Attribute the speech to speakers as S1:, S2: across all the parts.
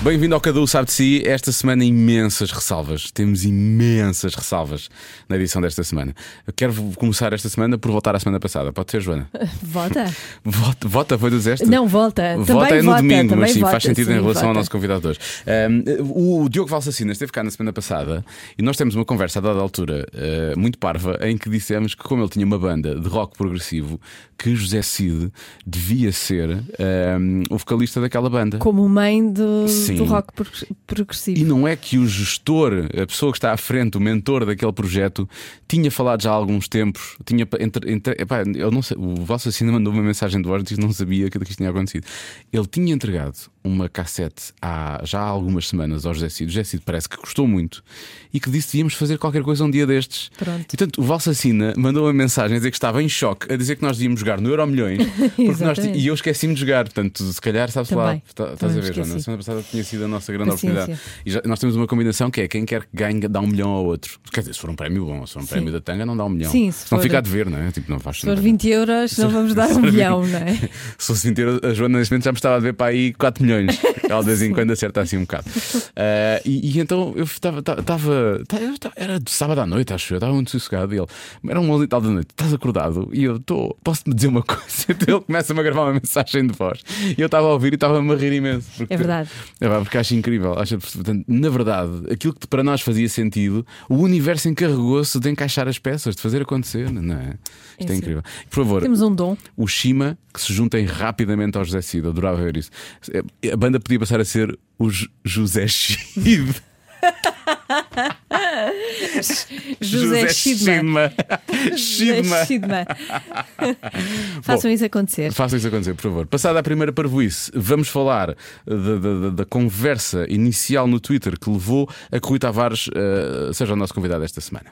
S1: Bem-vindo ao Cadu Sabe de Si. Esta semana, imensas ressalvas. Temos imensas ressalvas na edição desta semana. Eu quero começar esta semana por voltar à semana passada. Pode ser, Joana?
S2: Vota?
S1: Vota, vota foi do Zeste?
S2: Não, volta.
S1: Volta
S2: também
S1: é no
S2: vota,
S1: domingo, mas sim,
S2: vota,
S1: faz sentido
S2: sim,
S1: em relação
S2: vota.
S1: ao nosso convidado de hoje. Um, o Diogo Valsacinas esteve cá na semana passada e nós temos uma conversa a dada altura eh, muito parva em que dissemos que, como ele tinha uma banda de rock progressivo, que José Cid devia ser um, o vocalista daquela banda.
S2: Como mãe do,
S1: Sim.
S2: Do rock pro- progressivo.
S1: E não é que o gestor, a pessoa que está à frente, o mentor daquele projeto, tinha falado já há alguns tempos, tinha entre, entre, epá, eu não sei, o vosso assina mandou uma mensagem de voz e não sabia que isto tinha acontecido. Ele tinha entregado uma cassete há já há algumas semanas ao José Cid. O José Cid parece que gostou muito e que disse que devíamos fazer qualquer coisa um dia destes.
S2: Pronto.
S1: E, portanto, o Valsacina mandou uma mensagem a dizer que estava em choque, a dizer que nós devíamos jogar no Euro Milhões nós, e eu esqueci-me de jogar. Portanto, se calhar, sabes lá, tá- estás a ver. Joana? A semana passada tinha sido a nossa grande
S2: Paciência.
S1: oportunidade. E já- nós temos uma combinação que é quem quer que ganhe dá um milhão ao outro. Quer dizer, se for um prémio bom, se for um
S2: Sim.
S1: prémio da tanga, não dá um milhão.
S2: Sim, se
S1: não
S2: for-
S1: fica a dever, não é? Tipo, não faz
S2: Se for 20 euros, não vamos dar um milhão,
S1: 20.
S2: não é?
S1: Se fosse 20 euros, a Joana neste momento já me estava a ver para aí 4 milhões. Ela de vez em quando acerta assim um bocado. Ah, e, e então eu estava. Era de sábado à noite, acho eu. Estava muito sossegado. E ele, era um 11 e tal da noite. Estás acordado? E eu estou. Posso-te dizer uma coisa? Então ele começa-me a gravar uma mensagem de voz. E eu estava a ouvir e estava-me a rir imenso. porque-
S2: É verdade.
S1: é porque acho incrível. Acho, portanto, na verdade, aquilo que para nós fazia sentido, o universo encarregou-se de encaixar as peças, de fazer acontecer, não é? Isto é,
S2: sim.
S1: incrível. Por favor,
S2: Temos um dom.
S1: o Shima que se juntem rapidamente ao José Cid. Adorava ver isso. A banda podia passar a ser o J- José Cid.
S2: José Chidma.
S1: Chidma.
S2: Chidma. Façam isso acontecer.
S1: Façam isso acontecer, por favor. Passada a primeira parvoíce, vamos falar da, da- da- conversa inicial no Twitter que levou a que Rui Tavares eh, seja o nosso convidado esta semana.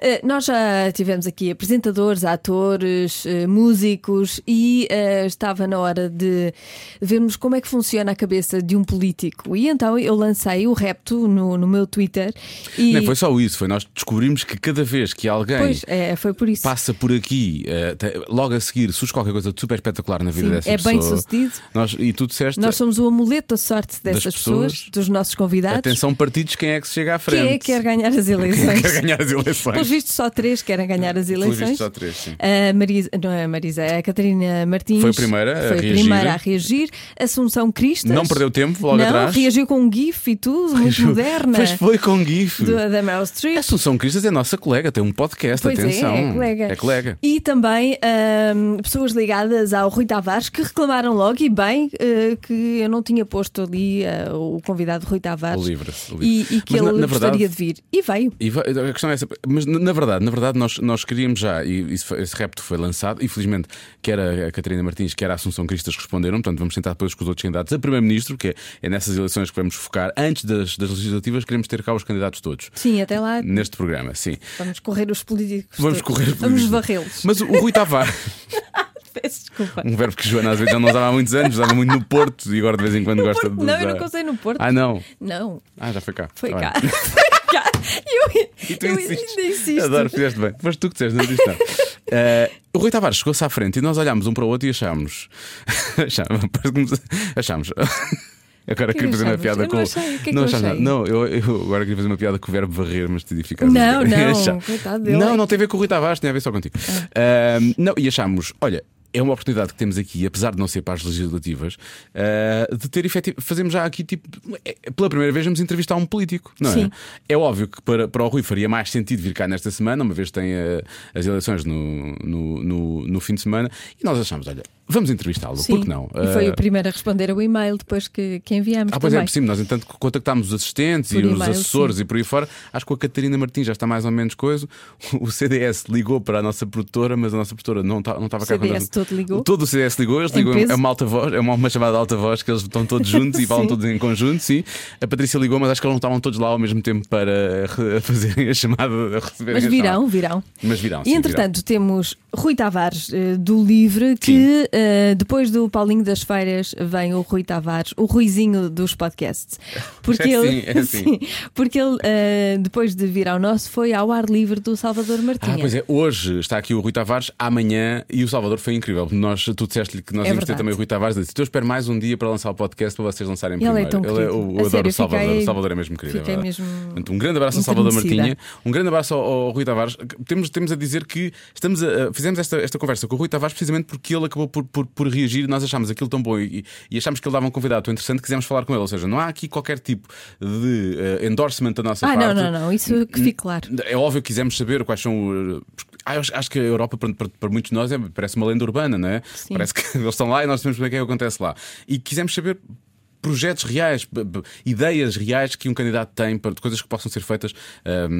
S2: Uh, nós já tivemos aqui apresentadores, atores, uh, músicos e uh, estava na hora de vermos como é que funciona a cabeça de um político. E então eu lancei o repto no, no meu Twitter e.
S1: Foi só isso, foi nós descobrimos que cada vez que alguém
S2: Pois, é, por
S1: passa por aqui, te- logo a seguir, surge qualquer coisa de super espetacular na vida
S2: Sim,
S1: dessa
S2: é
S1: pessoa.
S2: bem sucedido.
S1: Nós, e tu disseste.
S2: Nós somos o amuleto da sorte dessas pessoas,
S1: pessoas.
S2: dos nossos convidados.
S1: Atenção, partidos, quem é que se chega à
S2: Quem
S1: frente?
S2: é que quer ganhar as eleições?
S1: Quer ganhar as eleições.
S2: Pelos vistos, só três querem ganhar as
S1: Pelos
S2: eleições.
S1: vistos, só três, sim.
S2: A Marisa, não é a Marisa, é a Catarina Martins.
S1: Foi a primeira a
S2: foi a
S1: reagir.
S2: primeira a reagir. Assunção Cristas.
S1: Não perdeu tempo logo
S2: não,
S1: atrás.
S2: reagiu com um GIF e tudo, muito moderna.
S1: Pois foi com GIF.
S2: Do, da Meryl Streep.
S1: A Assunção Cristas é nossa colega, tem um podcast,
S2: Pois
S1: atenção.
S2: é, é colega.
S1: É colega.
S2: E também ahm, pessoas ligadas ao Rui Tavares que reclamaram logo, e bem, eh, que eu não tinha posto ali eh, o convidado Rui Tavares
S1: O livro, o
S2: E,
S1: livro.
S2: e que
S1: Mas,
S2: ele
S1: na- na
S2: gostaria
S1: verdade-
S2: de vir. E veio.
S1: E vai- a questão é essa, mas na verdade, na verdade nós, nós queríamos já, e isso esse repto foi lançado, e felizmente quer a, a Catarina Martins, quer a Assunção Cristas responderam, portanto vamos tentar depois com os outros candidatos a Primeiro-Ministro, que é, é nessas eleições que vamos focar, antes das, das legislativas, queremos ter cá os candidatos todos.
S2: Sim, até lá
S1: Neste programa, sim.
S2: vamos correr os políticos.
S1: Vamos
S2: todos.
S1: correr.
S2: Vamos varrê-los.
S1: Mas o, Rui Tavares,
S2: Peço desculpa.
S1: um verbo que Joana às vezes já não usava há muitos anos, usava muito no Porto e agora de vez em quando gosta de
S2: Não,
S1: usar.
S2: eu não usei no Porto.
S1: Ah, não.
S2: Não,
S1: Ah, já foi cá.
S2: foi
S1: Tá
S2: cá.
S1: bem.
S2: foi cá. Eu,
S1: E tu
S2: eu
S1: insistes.
S2: ainda insisto.
S1: Adoro, fizeste bem. Mas tu que disseste, não disse nada. Eh, o Rui Tavares chegou-se à frente e nós olhámos um para o outro e achámos. achámos. achámos. Agora
S2: que
S1: queria fazer uma piada
S2: Eu
S1: com.
S2: não achei. O que é que
S1: não
S2: eu achei?
S1: Não, eu, eu agora queria fazer uma piada com o verbo varrer, mas decidi ficar.
S2: Não,
S1: E
S2: não, dele.
S1: Não, não tem a ver com o Rui Tavares, tem a ver só contigo. Ah, não, e achámos, olha. É uma oportunidade que temos aqui, apesar de não ser para as legislativas, ah, de ter efetivo. Fazemos já aqui, tipo, é- pela primeira vez, vamos entrevistar um político, não é?
S2: Sim.
S1: É óbvio que para, para o Rui faria mais sentido vir cá nesta semana, uma vez que tem eh, as eleições no, no, no, no fim de semana, e nós achamos, olha, vamos entrevistá-lo,
S2: Sim.
S1: por que não?
S2: E foi
S1: Eh,
S2: o primeiro a responder ao e-mail depois que, que enviamos.
S1: ah, pois é,
S2: também.
S1: por cima, nós entanto contactámos os assistentes
S2: Por
S1: e os assessores
S2: sim.
S1: e por aí fora. Acho que a Catarina Martins já está mais ou menos coisa. O CDS ligou para a nossa produtora, mas a nossa produtora não, tá, não estava cá quando
S2: CDS
S3: todo ligou.
S1: Todo o CDS ligou, eles ligam é uma alta voz, é uma, uma chamada de alta voz que eles estão todos juntos e falam
S3: Sim.
S1: todos em conjunto, sim. A Patrícia ligou, mas acho que eles não estavam todos lá ao mesmo tempo para re- fazerem a chamada, a receberem
S3: Mas
S1: a
S3: virão, virão.
S1: Mas virão, sim,
S3: E entretanto temos Rui Tavares eh, do Livre, que eh, depois do Paulinho das Feiras vem o Rui Tavares, o Ruizinho dos podcasts. Porque
S1: É
S3: ele,
S1: assim, é.
S3: Sim, porque ele eh, depois de vir ao nosso foi ao ar livre do Salvador Martinha.
S1: Ah, pois é, hoje está aqui o Rui Tavares, amanhã, e o Salvador foi incrível. Nós, tu disseste-lhe que nós
S3: É
S1: íamos ter também o Rui Tavares. Disse: "Então Eu espero mais um dia para lançar o podcast para vocês lançarem
S3: Ele é
S1: primeiro.
S3: tão
S1: Ele
S3: querido.
S1: eu, adoro
S3: sério,
S1: o Salvador.
S3: fiquei-
S1: o Salvador é mesmo querido. é
S3: mesmo
S1: Portanto, um grande abraço ao Salvador. Martinha, um grande abraço ao, ao Rui Tavares. Temos, temos a dizer que estamos a- fizemos esta, esta conversa com o Rui Tavares precisamente porque ele acabou por, por, por reagir. Nós achámos aquilo tão bom e, e achámos que ele dava um convidado tão interessante que quisemos falar com ele. Ou seja, não há aqui qualquer tipo de eh, endorsement da nossa
S3: Ah,
S1: parte.
S3: não, não, não, isso que fique claro.
S1: É óbvio que quisemos saber quais são. uh, Ah, eu acho, acho que a Europa, para, para- muitos de nós, é, parece uma lenda urbana, não é?
S3: Sim.
S1: Parece que eles estão lá e nós sabemos o que é que acontece lá. E quisemos saber. Projetos reais, ideias reais que um candidato tem para coisas que possam ser feitas ahm,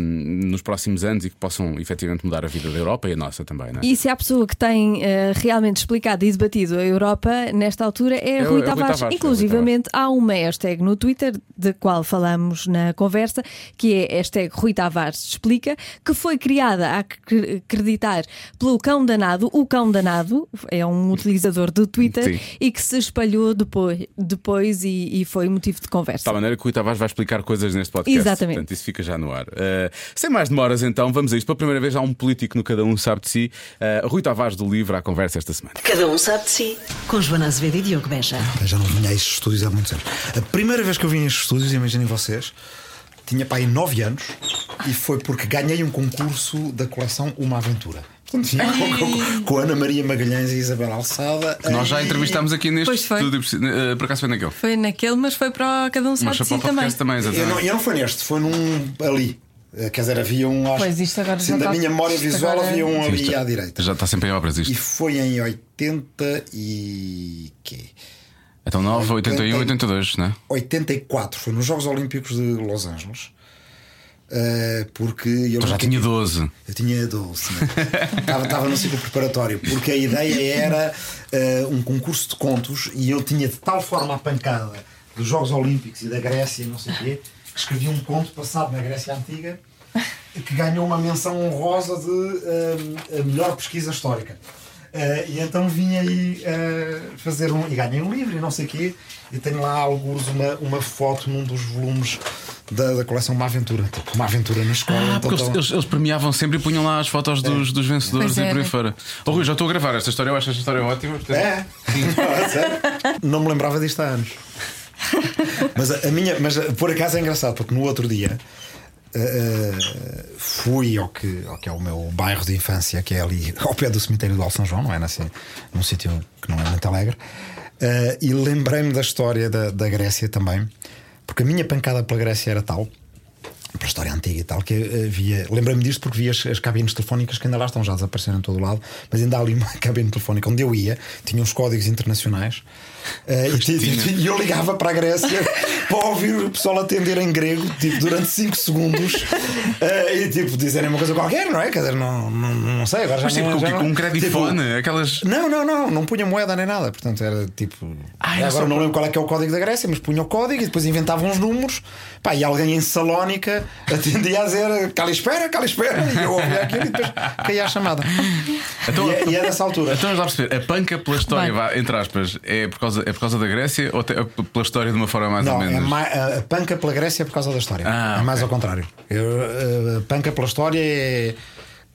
S1: nos próximos anos e que possam efetivamente mudar a vida da Europa e a nossa também, não é?
S3: E se há pessoa que tem eh, realmente explicado e debatido a Europa nesta altura é,
S1: É
S3: Rui
S1: é
S3: Tavares.
S1: É Rui
S3: Inclusivamente há uma hashtag no Twitter, de qual falamos na conversa, que é hashtag Rui Tavares Explica, que foi criada a acre- acreditar pelo cão danado. O cão danado é um utilizador do Twitter
S1: Sim.
S3: e que se espalhou depois, depois e, e foi motivo de conversa.
S1: De tal maneira que o Rui Tavares vai explicar coisas neste podcast.
S3: Exatamente.
S1: Portanto, isso fica já no ar. Uh, sem mais demoras, então, vamos a isto. Pela primeira vez há um político no Cada Um Sabe de Si. Uh, Rui Tavares do Livro à conversa esta semana.
S4: Cada um sabe de si. Com Joana Azevedo e Diogo Beja.
S5: Eu já não vinha a estes estúdios há muitos anos. A primeira vez que eu vim a estes estúdios, imaginem vocês, tinha para aí 9 anos e foi porque ganhei um concurso da coleção Uma Aventura. Vinha com, com- com Ana Maria Magalhães e Isabel Alçada.
S1: Nós já
S5: E-
S1: entrevistámos aqui neste
S2: Pois foi.
S1: estúdio, uh, por acaso foi naquele.
S2: Foi naquele, mas foi para cada um sabe de si
S1: para o
S2: também.
S1: também,
S5: Eu não, eu não foi neste, foi num ali. Eh, Quer dizer, havia um. Acho,
S2: Pois, isto agora
S5: sim,
S2: já
S5: da
S2: está-
S5: minha memória visual
S2: agora-
S5: havia um
S1: Sim,
S5: ali à direita.
S1: Já está sempre em obras
S5: E
S1: isto.
S5: foi em 80 e. quê?
S1: Então 9, 81, 82, não é?
S5: 84, foi nos Jogos Olímpicos de Los Angeles. Eh, porque eu
S1: já tinha 12.
S5: Eu tinha 12, né? estava, estava no ciclo preparatório, porque a ideia era eh, um concurso de contos e eu tinha de tal forma a pancada dos Jogos Olímpicos e da Grécia, e não sei o quê, que escrevi um conto passado na Grécia Antiga que ganhou uma menção honrosa de a melhor pesquisa histórica. Eh, e então vim aí fazer um. E ganhei um livro e não sei o quê. E tenho lá alguns uma, uma foto num dos volumes da, da coleção Uma Aventura. Tipo, uma aventura na escola.
S1: Ah, porque eles,
S5: estava-
S1: eles- eles premiavam sempre e punham lá as fotos dos, dos vencedores e por aí fora. Oh, Rui, já estou a gravar esta história, eu acho esta história ótima. portanto-
S5: É? Ah, sério? Não me lembrava disto há anos. Mas a, a minha, mas a- por acaso é engraçado, porque no outro dia eh, eh, fui ao que, ao que é o meu bairro de infância, que é ali ao pé do cemitério do Al São João, não é? Nasci num sítio que não é muito alegre. Eh, e lembrei-me da história da, da Grécia também, porque a minha pancada pela Grécia era tal para a história antiga e tal, que havia. Lembrei-me disto porque vi as, as cabines telefónicas que ainda lá estão, já desapareceram em todo o lado, mas ainda há ali uma cabine telefónica onde eu ia, tinha uns códigos internacionais. Eh, e, eu ligava para a Grécia para ouvir o pessoal atender em grego, tipo, durante 5 segundos eh, e tipo, dizerem uma coisa qualquer, não é? Quer dizer, não, não, não sei, agora já
S1: Mas tipo,
S5: não,
S1: com,
S5: já
S1: com
S5: não-
S1: um credifone,
S5: tipo,
S1: aquelas.
S5: não, não, não, não punha moeda nem nada. Portanto, era tipo. Agora não lembro qual é que é o código da Grécia, mas punha o código e depois inventavam uns números. Pá, e alguém em Salónica atendia a dizer cala espera, cala espera. E eu ouvia aquilo e depois caía a chamada.
S1: Então-
S5: e, é, e é dessa altura.
S1: Então vamos lá perceber, a panca pela história,
S2: Vai.
S1: vá, entre aspas, é por, causa, é por causa da Grécia ou é pela história de uma forma mais ou
S5: Não, é
S1: menos?
S5: ma- a, a panca pela Grécia é por causa da história.
S1: Ah,
S5: é mais ao contrário. Eu, a panca pela história é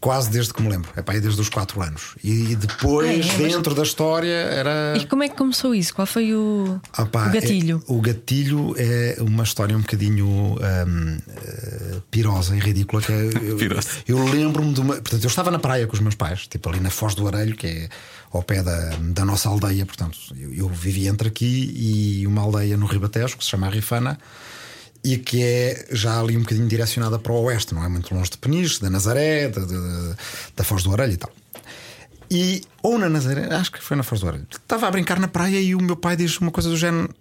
S5: quase desde que me lembro. É pá, é desde os 4 anos. E depois,
S2: é? Mas-
S5: dentro da história, era.
S2: E como é que começou isso? Qual foi o,
S5: Ah, pá,
S2: o gatilho?
S5: é- o gatilho é uma história um bocadinho hum, eh, pirosa e ridícula. Que é, eu,
S1: Pirosa.
S5: eu lembro-me de uma. Portanto, eu estava na praia com os meus pais, tipo ali na Foz do Arelho, que é ao pé da, da nossa aldeia. Portanto, eu, eu vivi entre aqui e uma aldeia no Ribatejo que se chama Rifana. E que é já ali um bocadinho direcionada para o oeste, não é muito longe de Peniche, da Nazaré, da, da, da Foz do Arelho e tal. E, ou na Nazaré, acho que foi na Foz do Arelho. Estava a brincar na praia e o meu pai diz uma coisa do género: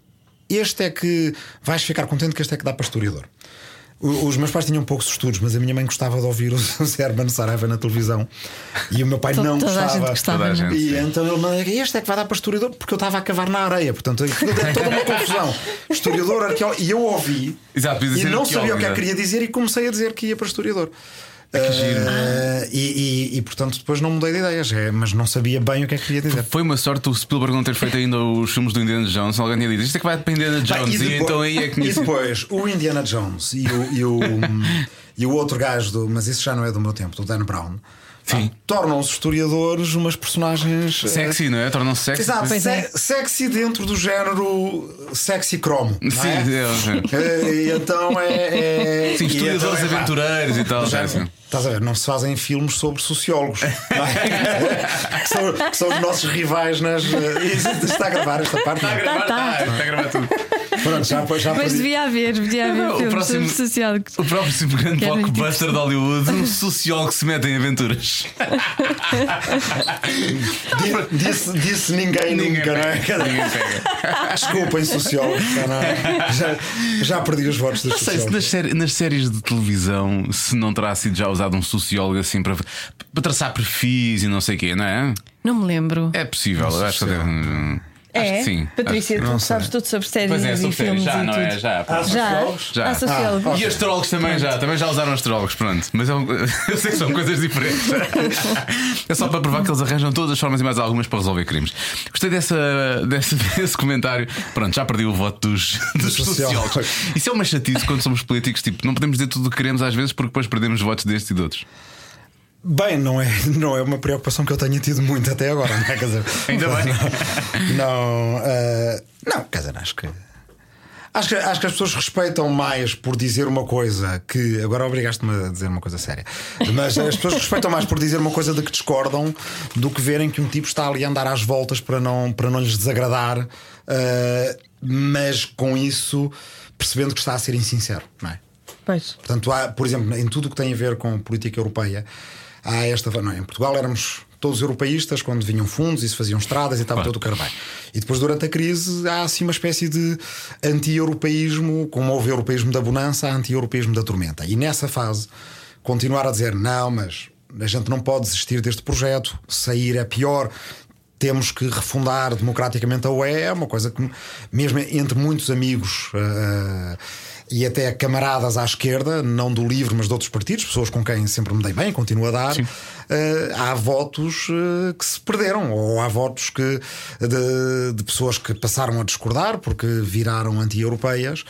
S5: Este é que vais ficar contente que este é que dá para historiador. Os meus pais tinham poucos estudos, mas a minha mãe gostava de ouvir o Zé Hermano Saraiva na televisão e o meu pai não
S2: toda a
S5: gostava.
S2: gente gostava,
S1: Toda a
S2: é?
S1: gente.
S5: E então ele me disse: Este é que vai dar para historiador, porque eu estava a cavar na areia. Portanto, deu toda uma confusão. Historiador, arqueólogo. E eu ouvi
S1: Exato,
S5: e não sabia o que é que queria dizer e comecei a dizer que ia para historiador. Ah, e, e- e, portanto depois não mudei de ideias, é, mas não sabia bem o que é que queria dizer.
S1: Foi uma sorte o Spielberg não ter feito ainda os filmes do Indiana Jones. Alguém tinha dito isto é que vai para Indiana
S5: Bem,
S1: Jones. e, então aí é que
S5: e depois o Indiana Jones e o, e o, e o outro gajo, do, mas isso já não é do meu tempo, do Dan Brown.
S1: Sim.
S5: pá, Tornam os historiadores umas personagens eh,
S1: Sexy, não é? Tornam-se sexy.
S5: Exato,
S2: Pois
S5: se-
S2: é.
S5: sexy dentro do género sexy cromo. não
S1: Sim,
S5: é?
S1: é,
S5: Eh, E então é. é
S1: Sim,
S5: e
S1: historiadores
S5: então é,
S1: aventureiros e tal.
S5: género-
S1: é.
S5: Estás a ver? Não se fazem filmes sobre sociólogos é? que, são, que são os nossos rivais nas. eh, está a gravar esta parte? não?
S1: Está a gravar,
S2: tá.
S1: está a gravar tudo.
S5: Pronto, já, já
S2: Mas devia haver, devia haver
S1: O
S2: filmes
S1: próximo-
S2: sobre sociólogos.
S1: O próximo grande blockbuster de Hollywood, um sociólogo que se mete em aventuras.
S5: Di- Disse, disse ninguém,
S1: Ninguém
S5: nunca, não é?
S1: pega. Ninguém pega.
S5: Desculpem, sociólogo. já não é? Já, já perdi os votos dos
S1: Não sei se
S5: sociólogos.
S1: nas, séri- nas séries de televisão se não terá sido já usado um sociólogo assim para, para traçar perfis e não sei o quê, não é?
S2: Não me lembro.
S1: É possível, eu acho que
S2: É?
S1: que sim.
S2: Patrícia,
S1: Acho
S2: tu sabes tudo sobre séries
S1: Pois é,
S2: e
S1: sobre séries,
S2: filmes
S1: já,
S2: e
S1: não
S2: tudo.
S1: é? Já, pá.
S2: Já,
S5: Sociólogos?
S1: Já.
S2: sociólogos.
S1: E astrólogos também já, também já usaram astrólogos, pronto. Mas é um- eu sei que são coisas diferentes. É só para provar que eles arranjam todas as formas e mais algumas para resolver crimes. Gostei dessa, dessa, desse comentário. Pronto, já perdi o voto dos, dos
S5: sociólogos.
S1: sociólogos. Isso é uma chatice quando somos políticos. Tipo, não podemos dizer tudo o que queremos às vezes porque depois perdemos votos destes e de outros.
S5: Bem, não é, não é uma preocupação que eu tenha tido muito até agora, não é? Quer dizer,
S1: Ainda bem.
S5: Não, eh, não, quer dizer, acho que. Acho que, acho que as pessoas respeitam mais por dizer uma coisa que. Agora obrigaste-me a dizer uma coisa séria. Mas as pessoas respeitam mais por dizer uma coisa de que discordam do que verem que um tipo está ali a andar às voltas para não, para não lhes desagradar, eh, mas com isso percebendo que está a ser insincero, não é?
S2: Pois.
S5: Portanto, há, por exemplo, em tudo o que tem a ver com política europeia, há esta. Não, é? em Portugal éramos todos europeístas quando vinham fundos e se faziam estradas e estava
S1: Claro.
S5: todo o cara bem. E depois, durante a crise, há assim uma espécie de anti-europeísmo, como houve europeísmo da bonança, anti-europeísmo da tormenta. E nessa fase, continuar a dizer não, mas a gente não pode desistir deste projeto, sair é pior. Temos que refundar democraticamente a UE, é uma coisa que, mesmo entre muitos amigos eh, e até camaradas à esquerda, não do livro, mas de outros partidos, pessoas com quem sempre me dei bem, continuo a dar, eh, há votos eh, que se perderam, ou há votos que, de, de pessoas que passaram a discordar porque viraram anti-europeias.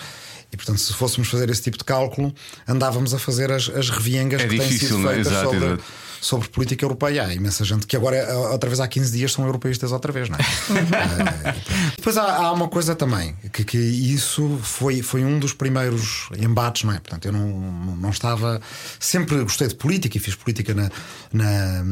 S5: E portanto, se fôssemos fazer esse tipo de cálculo, andávamos a fazer as, as reviengas
S1: É
S5: que têm
S1: difícil,
S5: sido
S1: não é?
S5: feitas
S1: Exato,
S5: sobre,
S1: exato.
S5: Sobre política europeia. Há imensa gente que agora, eh, outra vez há 15 dias, são europeístas outra vez, não é? Eh, Depois há, há uma coisa também, que, que isso foi, foi um dos primeiros embates, não é? Portanto, eu não, não, não estava. Sempre gostei de política e fiz política na. na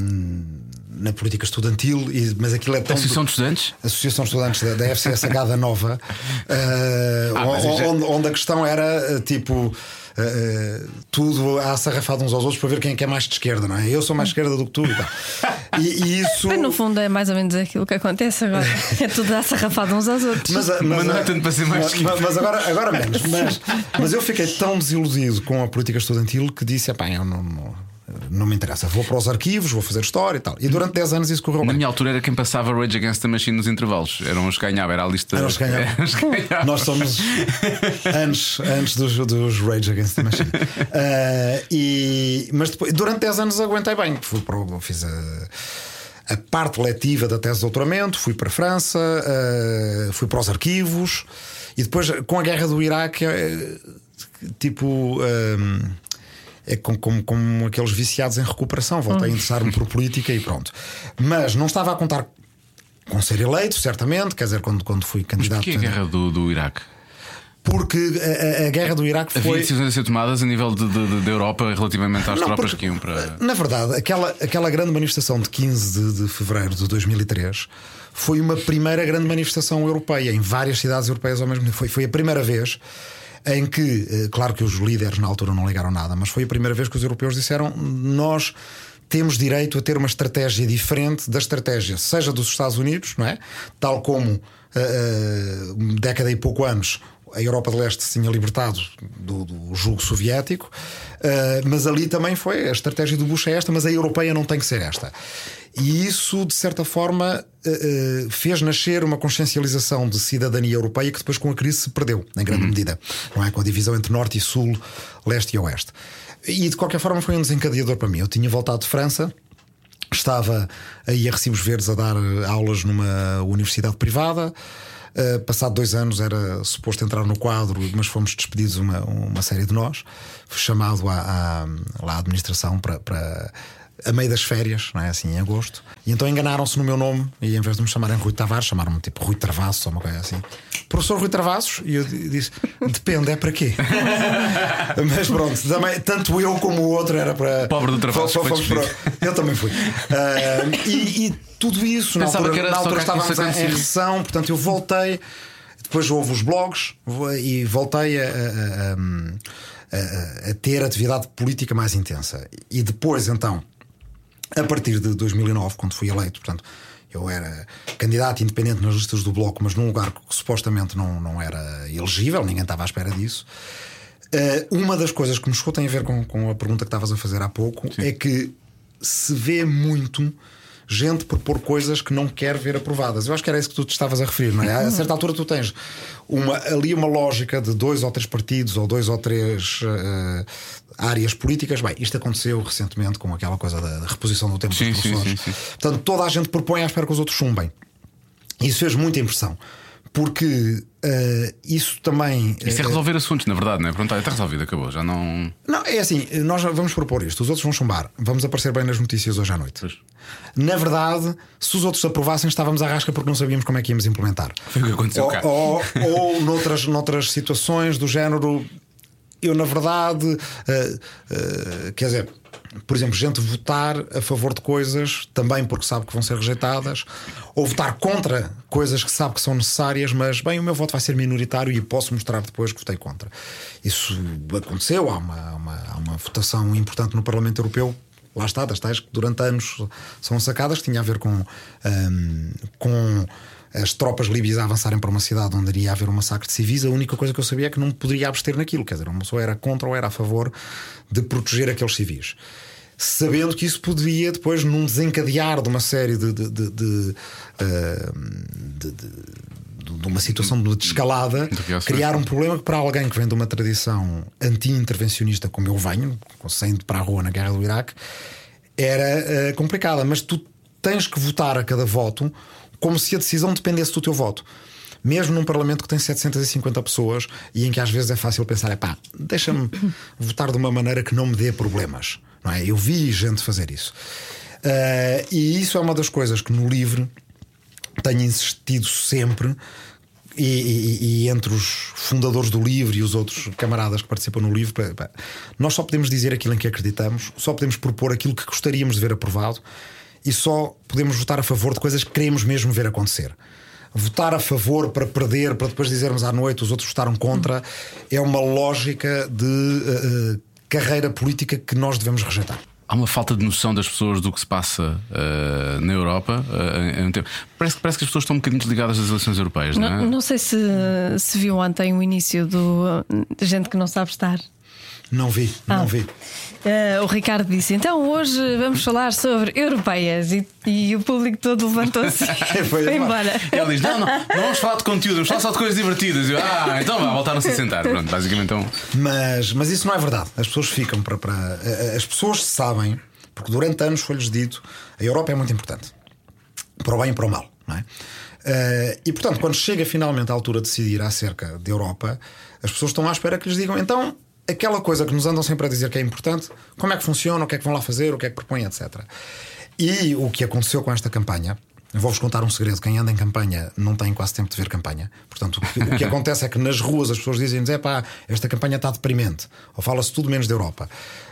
S5: na política estudantil, e- mas aquilo é tão.
S1: Associação de Estudantes?
S5: Associação de Estudantes da, da FCSH da Nova, eh,
S1: Ah, mas isso é-
S5: onde, onde a questão era eh, tipo. eh, tudo a sarrafado uns aos outros para ver quem é que é mais de esquerda, não é? Eu sou mais de esquerda do que tu e tal. E, isso.
S2: Mas no fundo é mais ou menos aquilo que acontece agora. É tudo a sarrafada uns aos outros.
S5: Mas,
S1: Mas não é tanto para ser mais
S5: mas,
S1: esquerda.
S5: mas agora, agora menos. Mas, mas eu fiquei tão desiludido com a política estudantil que disse: "Epá, eu não, não, não me interessa, vou para os arquivos, vou fazer história e tal. E durante 10 anos isso correu
S1: Na
S5: bem.
S1: minha altura era quem passava Rage Against the Machine nos intervalos. Eram os que ganhavam, era a lista.
S5: Eram os que ganhavam.
S1: Eram os que ganhavam.
S5: Nós somos antes, antes dos, dos Rage Against the Machine. Ah, e, mas depois, durante 10 anos aguentei bem. Fui para, fiz a, a parte letiva da tese de doutoramento, fui para a França, ah, fui para os arquivos e depois com a guerra do Iraque, eh, tipo. ah, é como, como, como aqueles viciados em recuperação, voltei a interessar-me por política e pronto. Mas não estava a contar com ser eleito, certamente, quer dizer, quando, quando fui candidato.
S1: Porquê a guerra do, do Iraque?
S5: Porque a, a- guerra do Iraque
S1: Havia
S5: foi.
S1: decisões a ser tomadas a nível de, de- de- da Europa relativamente às
S5: Não,
S1: tropas
S5: porque,
S1: que iam para.
S5: Na verdade, aquela, aquela grande manifestação de 15 de, de fevereiro de 2003 foi uma primeira grande manifestação europeia em várias cidades europeias ao mesmo tempo. Foi, foi a primeira vez em que, eh, claro que os líderes na altura não ligaram nada, mas foi a primeira vez que os europeus disseram: nós temos direito a ter uma estratégia diferente da estratégia, seja dos Estados Unidos, não é? Tal como, eh, década e pouco anos. a Europa de Leste se tinha libertado do, do jugo soviético, uh, mas ali também foi a estratégia do Bush é esta, mas a europeia não tem que ser esta. E isso, de certa forma, uh, fez nascer uma consciencialização de cidadania europeia que depois, com a crise, se perdeu, em grande uhum. medida, não é? Com a divisão entre Norte e Sul, Leste e Oeste. E de qualquer forma, foi um desencadeador para mim. Eu tinha voltado de França. Estava aí a Recibos Verdes a dar aulas numa universidade privada. Uh, passado dois anos era suposto entrar no quadro, mas fomos despedidos uma, uma série de nós. Fui chamado à, à, à administração para, para a meio das férias, não é? Assim, em agosto. E então enganaram-se no meu nome e em vez de me chamarem Rui Tavares, chamaram-me tipo Rui Travassos ou uma coisa assim. Professor Rui Travassos, e eu disse: depende, é para quê? Mas pronto, também, tanto eu como o outro era para.
S1: Pobre do Travassos.
S5: Eu também fui. Uh, e, e, tudo isso, na altura,
S1: na
S5: altura estávamos em, em recessão, portanto eu voltei. Depois houve os blogs e voltei a, a, a, a, ter atividade política mais intensa. E depois, então, a partir de 2009, quando fui eleito, portanto, eu era candidato independente nas listas do Bloco, mas num lugar que supostamente não, não era elegível, ninguém estava à espera disso. Uh, uma das coisas que me chocou tem a ver com, com a pergunta que estavas a fazer há pouco Sim. é que se vê muito gente propor coisas que não quer ver aprovadas. Eu acho que era isso que tu te estavas a referir, não é? A certa altura tu tens uma, ali uma lógica de dois ou três partidos ou dois ou três uh, áreas políticas. Bem, isto aconteceu recentemente com aquela coisa da reposição do tempo sim, dos professores. Sim, sim, Portanto, toda a gente propõe à espera que os outros chumbem. Isso fez muita impressão porque uh, isso também.
S1: Isso é resolver assuntos, na verdade, não é? Pronto, está resolvido, acabou, já não.
S5: Não, é assim, nós vamos propor isto, os outros vão chumbar, vamos aparecer bem nas notícias hoje à noite. Pois. Na verdade, se os outros aprovassem, estávamos à rasca porque não sabíamos como é que íamos implementar.
S1: Foi o que aconteceu
S5: ou,
S1: cá.
S5: Ou, ou noutras, noutras situações do género, eu na verdade, uh, uh, quer dizer por exemplo, gente votar a favor de coisas também porque sabe que vão ser rejeitadas, ou votar contra coisas que sabe que são necessárias, mas bem, o meu voto vai ser minoritário e posso mostrar depois que votei contra. Isso aconteceu, há uma, uma, há uma votação importante no Parlamento Europeu. Lá está, das tais que durante anos são sacadas, que tinha a ver com, um, com as tropas líbias a avançarem para uma cidade onde iria haver um massacre de civis, a única coisa que eu sabia é que não poderia abster naquilo. Quer dizer, uma pessoa era contra ou era a favor de proteger aqueles civis. Sabendo que isso poderia depois, num desencadear de uma série de, de, de, de, uh, de uma situação de escalada, criar um problema que para alguém que vem de uma tradição anti-intervencionista, como eu venho, saindo para a rua na guerra do Iraque, era uh, complicada. Mas tu tens que votar a cada voto como se a decisão dependesse do teu voto. Mesmo num Parlamento que tem 750 pessoas e em que às vezes é fácil pensar: é pá, deixa-me votar de uma maneira que não me dê problemas. Não é? Eu vi gente fazer isso. Uh, e isso é uma das coisas que no livro tenho insistido sempre. E, e, e, entre os fundadores do livro e os outros camaradas que participam no livro, nós só podemos dizer aquilo em que acreditamos, só podemos propor aquilo que gostaríamos de ver aprovado e só podemos votar a favor de coisas que queremos mesmo ver acontecer. Votar a favor para perder, para depois dizermos à noite os outros votaram contra, é uma lógica de uh, carreira política que nós devemos rejeitar.
S1: Há uma falta de noção das pessoas do que se passa uh, na Europa. Uh, parece, parece que as pessoas estão um bocadinho desligadas das eleições europeias, não, não
S2: é? Não sei se, se viu ontem o início do gente que não sabe estar.
S5: Não vi, ah. não vi.
S2: Uh, o Ricardo disse: então hoje vamos falar sobre europeias e, e o público todo levantou-se e foi embora.
S1: Ele diz: não, não, não vamos falar de conteúdo, vamos falar só de coisas divertidas. Eu, ah, então vá, voltaram-se a sentar. Pronto, basicamente então.
S5: Mas, mas isso não é verdade. As pessoas ficam para, para. As pessoas sabem, porque durante anos foi-lhes dito: a Europa é muito importante, para o bem e para o mal, não é? Uh, e portanto, quando chega finalmente a altura de decidir acerca da Europa, as pessoas estão à espera que lhes digam então aquela coisa que nos andam sempre a dizer que é importante, como é que funciona, o que é que vão lá fazer, o que é que propõem, etc. E o que aconteceu com esta campanha, vou-vos contar um segredo: quem anda em campanha não tem quase tempo de ver campanha. Portanto, o que, o que acontece é que nas ruas as pessoas dizem-nos: é pá, esta campanha está deprimente, ou fala-se tudo menos da Europa.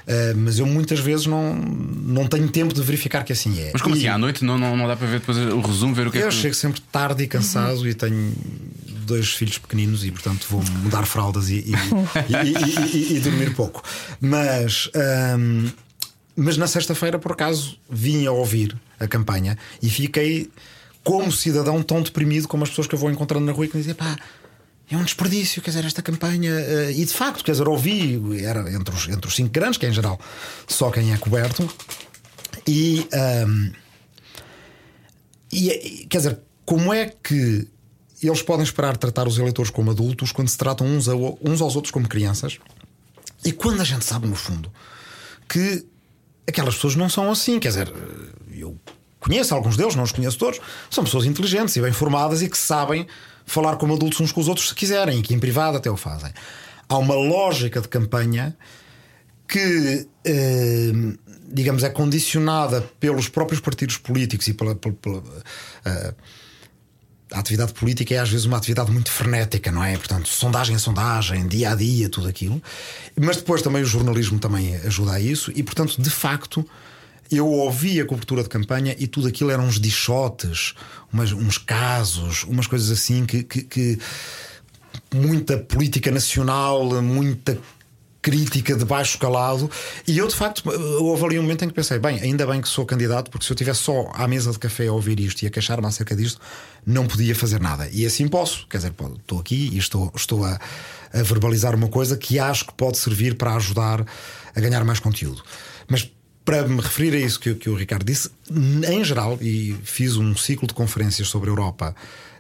S5: Uh, mas eu muitas vezes não, não tenho tempo de verificar que assim é.
S1: Mas como
S5: e,
S1: assim? À noite não, não, não dá para ver depois o resumo, ver o que
S5: eu
S1: é que.
S5: Eu chego sempre tarde e cansado uhum. e tenho dois filhos pequeninos e, portanto, vou mudar fraldas e, e, e, dormir pouco. Mas, hum, mas na sexta-feira, por acaso, vim a ouvir a campanha e fiquei como cidadão tão deprimido como as pessoas que eu vou encontrando na rua e que me dizem pá. é um desperdício, quer dizer, esta campanha. Uh, e de facto, quer dizer, ouvi, era entre os, entre os cinco grandes, que é em geral só quem é coberto, e. Um, e quer dizer, como é que eles podem esperar tratar os eleitores como adultos quando se tratam uns, a, uns aos outros como crianças? E quando a gente sabe, no fundo, que aquelas pessoas não são assim, quer dizer, eu conheço alguns deles, não os conheço todos, são pessoas inteligentes e bem formadas e que sabem falar como adultos uns com os outros se quiserem e que em privado até o fazem. Há uma lógica de campanha que, eh, digamos, é condicionada pelos próprios partidos políticos e pela. pela, pela uh, a atividade política é às vezes uma atividade muito frenética, não é? Portanto, sondagem a sondagem, dia a dia, tudo aquilo. Mas depois também o jornalismo também ajuda a isso e, portanto, de facto, eu ouvi a cobertura de campanha e tudo aquilo eram uns dichotes, umas, uns casos, umas coisas assim que, que, que muita política nacional, muita crítica de baixo calado. E eu, de facto, houve ali um momento em que pensei: bem, ainda bem que sou candidato, porque se eu estivesse só à mesa de café a ouvir isto e a queixar-me acerca disto, não podia fazer nada. E assim posso. Quer dizer, estou aqui e estou, estou a, a verbalizar uma coisa que acho que pode servir para ajudar a ganhar mais conteúdo. Mas para me referir a isso que, que o Ricardo disse, em geral, e fiz um ciclo de conferências sobre a Europa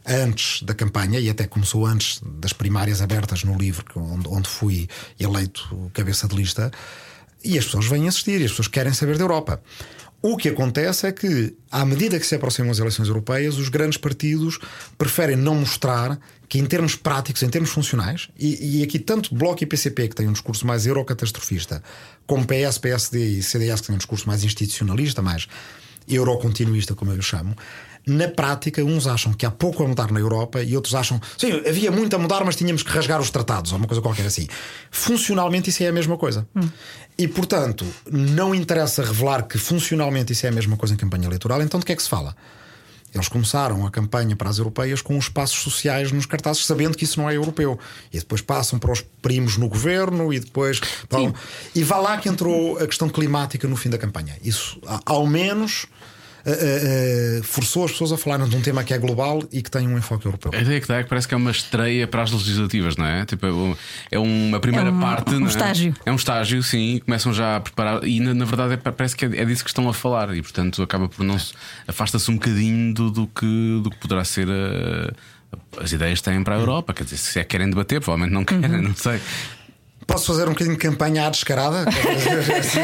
S5: antes da campanha, e até começou antes das primárias abertas no livro, onde, onde fui eleito cabeça de lista, e as pessoas vêm assistir, e as pessoas querem saber da Europa. O que acontece é que, à medida que se aproximam as eleições europeias, os grandes partidos preferem não mostrar que, em termos práticos, em termos funcionais, e, e aqui tanto Bloco e PCP, que têm um discurso mais eurocatastrofista, como PS, PSD e CDS, que têm um discurso mais institucionalista, mais eurocontinuista, como eu chamo, na prática, uns acham que há pouco a mudar na Europa e outros acham, sim, havia muito a mudar, mas tínhamos que rasgar os tratados, ou uma coisa qualquer assim. Funcionalmente, isso é a mesma coisa. Hum. E, portanto, não interessa revelar que funcionalmente isso é a mesma coisa em campanha eleitoral, então de que é que se fala? Eles começaram a campanha para as europeias com os passos sociais nos cartazes, sabendo que isso não é europeu. E depois passam para os primos no governo e depois. Vão... E vá lá que entrou a questão climática no fim da campanha. Isso, ao menos uh, forçou as pessoas a falarem de um tema que é global e que tem um enfoque europeu.
S1: A ideia que dá é que parece que é uma estreia para as legislativas, não é? Tipo, é, é uma primeira
S2: é um,
S1: parte.
S2: Um
S1: é?
S2: estágio.
S1: É um estágio, sim, começam já a preparar. E na, na verdade é, parece que é, é, disso que estão a falar e, portanto, acaba por não se. afasta-se um bocadinho do, do, que, do que poderá ser a as ideias têm para a Europa. Quer dizer, se é querem debater, provavelmente não querem, uhum. não sei.
S5: Posso fazer um bocadinho de campanha à descarada? assim,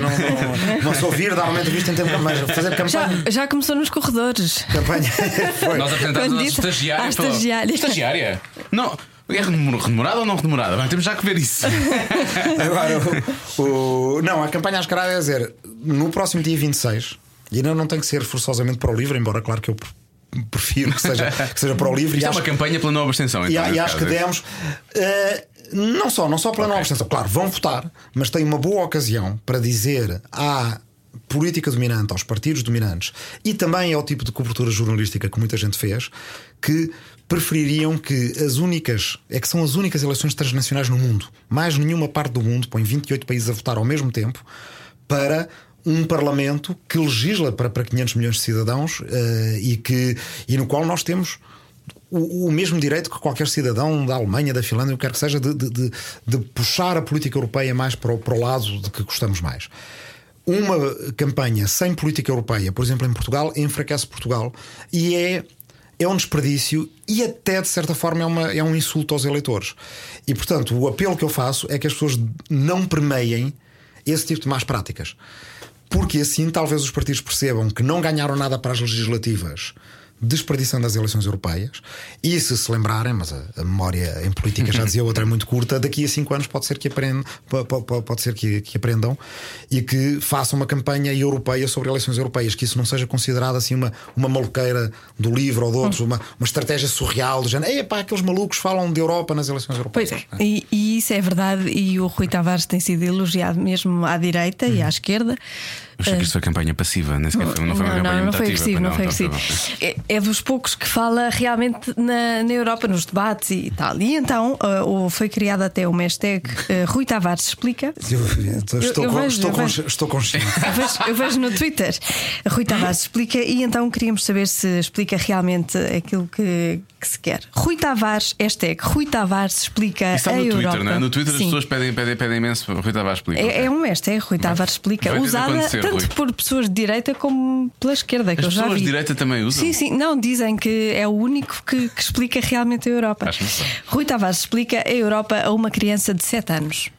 S5: não, não, não, sou vir, normalmente visto em tempo, mas fazer campanha.
S2: Já, já começou nos corredores.
S5: Campanha.
S1: Foi. Nós apresentamos a estagiária.
S2: estagiária.
S1: Estagiária? Não. É remunerada ou não remunerada? Mas temos já que ver isso.
S5: Agora, o, o, não, a campanha à escarada é dizer, no próximo dia 26, e ainda não tem que ser forçosamente para o livro, embora, claro, que eu prefiro que seja, que seja para o livro.
S1: Isto
S5: é
S1: uma campanha pela nova abstenção.
S5: Então, e, e acho que demos. Uh, não só, não só pela okay. nova abstenção. Claro, vão votar, mas tem uma boa ocasião para dizer à política dominante, aos partidos dominantes e também ao tipo de cobertura jornalística que muita gente fez, que prefeririam que as únicas, é que são as únicas eleições transnacionais no mundo. Mais nenhuma parte do mundo põe 28 países a votar ao mesmo tempo para um parlamento que legisla para, para 500 milhões de cidadãos uh, e, que, e no qual nós temos o, o, mesmo direito que qualquer cidadão da Alemanha, da Finlândia, o que quer que seja, de, de, de, puxar a política europeia mais para o, para o lado de que gostamos mais. Uma campanha sem política europeia, por exemplo, em Portugal, enfraquece Portugal e é é um desperdício e até de certa forma é, uma, é um insulto aos eleitores. E portanto, o apelo que eu faço é que as pessoas não permeiem esse tipo de más práticas. Porque assim talvez os partidos percebam que não ganharam nada para as legislativas desperdiçando as eleições europeias. E se se lembrarem, mas a, a, memória em política já dizia outra é muito curta, daqui a cinco anos pode ser que aprendam, pode, ser que, que, aprendam e que façam uma campanha europeia sobre eleições europeias, que isso não seja considerado assim uma, uma maluqueira do livro ou de outros, uma, uma estratégia surreal do género. Ei, pá, aqueles malucos falam de Europa nas eleições europeias.
S2: Pois é, e, e isso é verdade, e o Rui Tavares tem sido elogiado mesmo à direita e à esquerda
S1: achei que isto foi campanha passiva, nem sequer foi, não foi uma
S3: não,
S1: campanha
S3: não, não foi agressivo, não foi
S1: então,
S3: agressivo.
S1: tá
S3: É, é dos poucos que fala realmente na, na Europa, nos debates e tal. E então uh, foi criado até uma hashtag uh, Rui Tavares Explica.
S5: Eu, eu estou,
S3: eu
S5: con-
S3: vejo,
S5: estou,
S3: eu
S5: con-
S3: vejo.
S5: estou consciente.
S3: Eu vejo, eu vejo no Twitter Rui Tavares explica e então queríamos saber se explica realmente aquilo que, que se quer. Rui Tavares, hashtag Rui Tavares explica
S1: Isso está
S3: a
S1: no
S3: Europa.
S1: Twitter, não é? No Twitter as
S3: Sim.
S1: pessoas pedem, pedem, pedem imenso. Rui Tavares explica.
S3: É, é um hashtag, Rui Tavares explica,
S1: Vai
S3: usada tanto
S1: Rui.
S3: por pessoas de direita como pela esquerda, que
S1: As
S3: eu já
S1: pessoas
S3: vi.
S1: de direita também usam.
S3: Sim, sim, não, dizem que é o único que, que explica realmente a Europa.
S1: Acho que não.
S3: Rui Tavares explica a Europa a uma criança de 7 anos.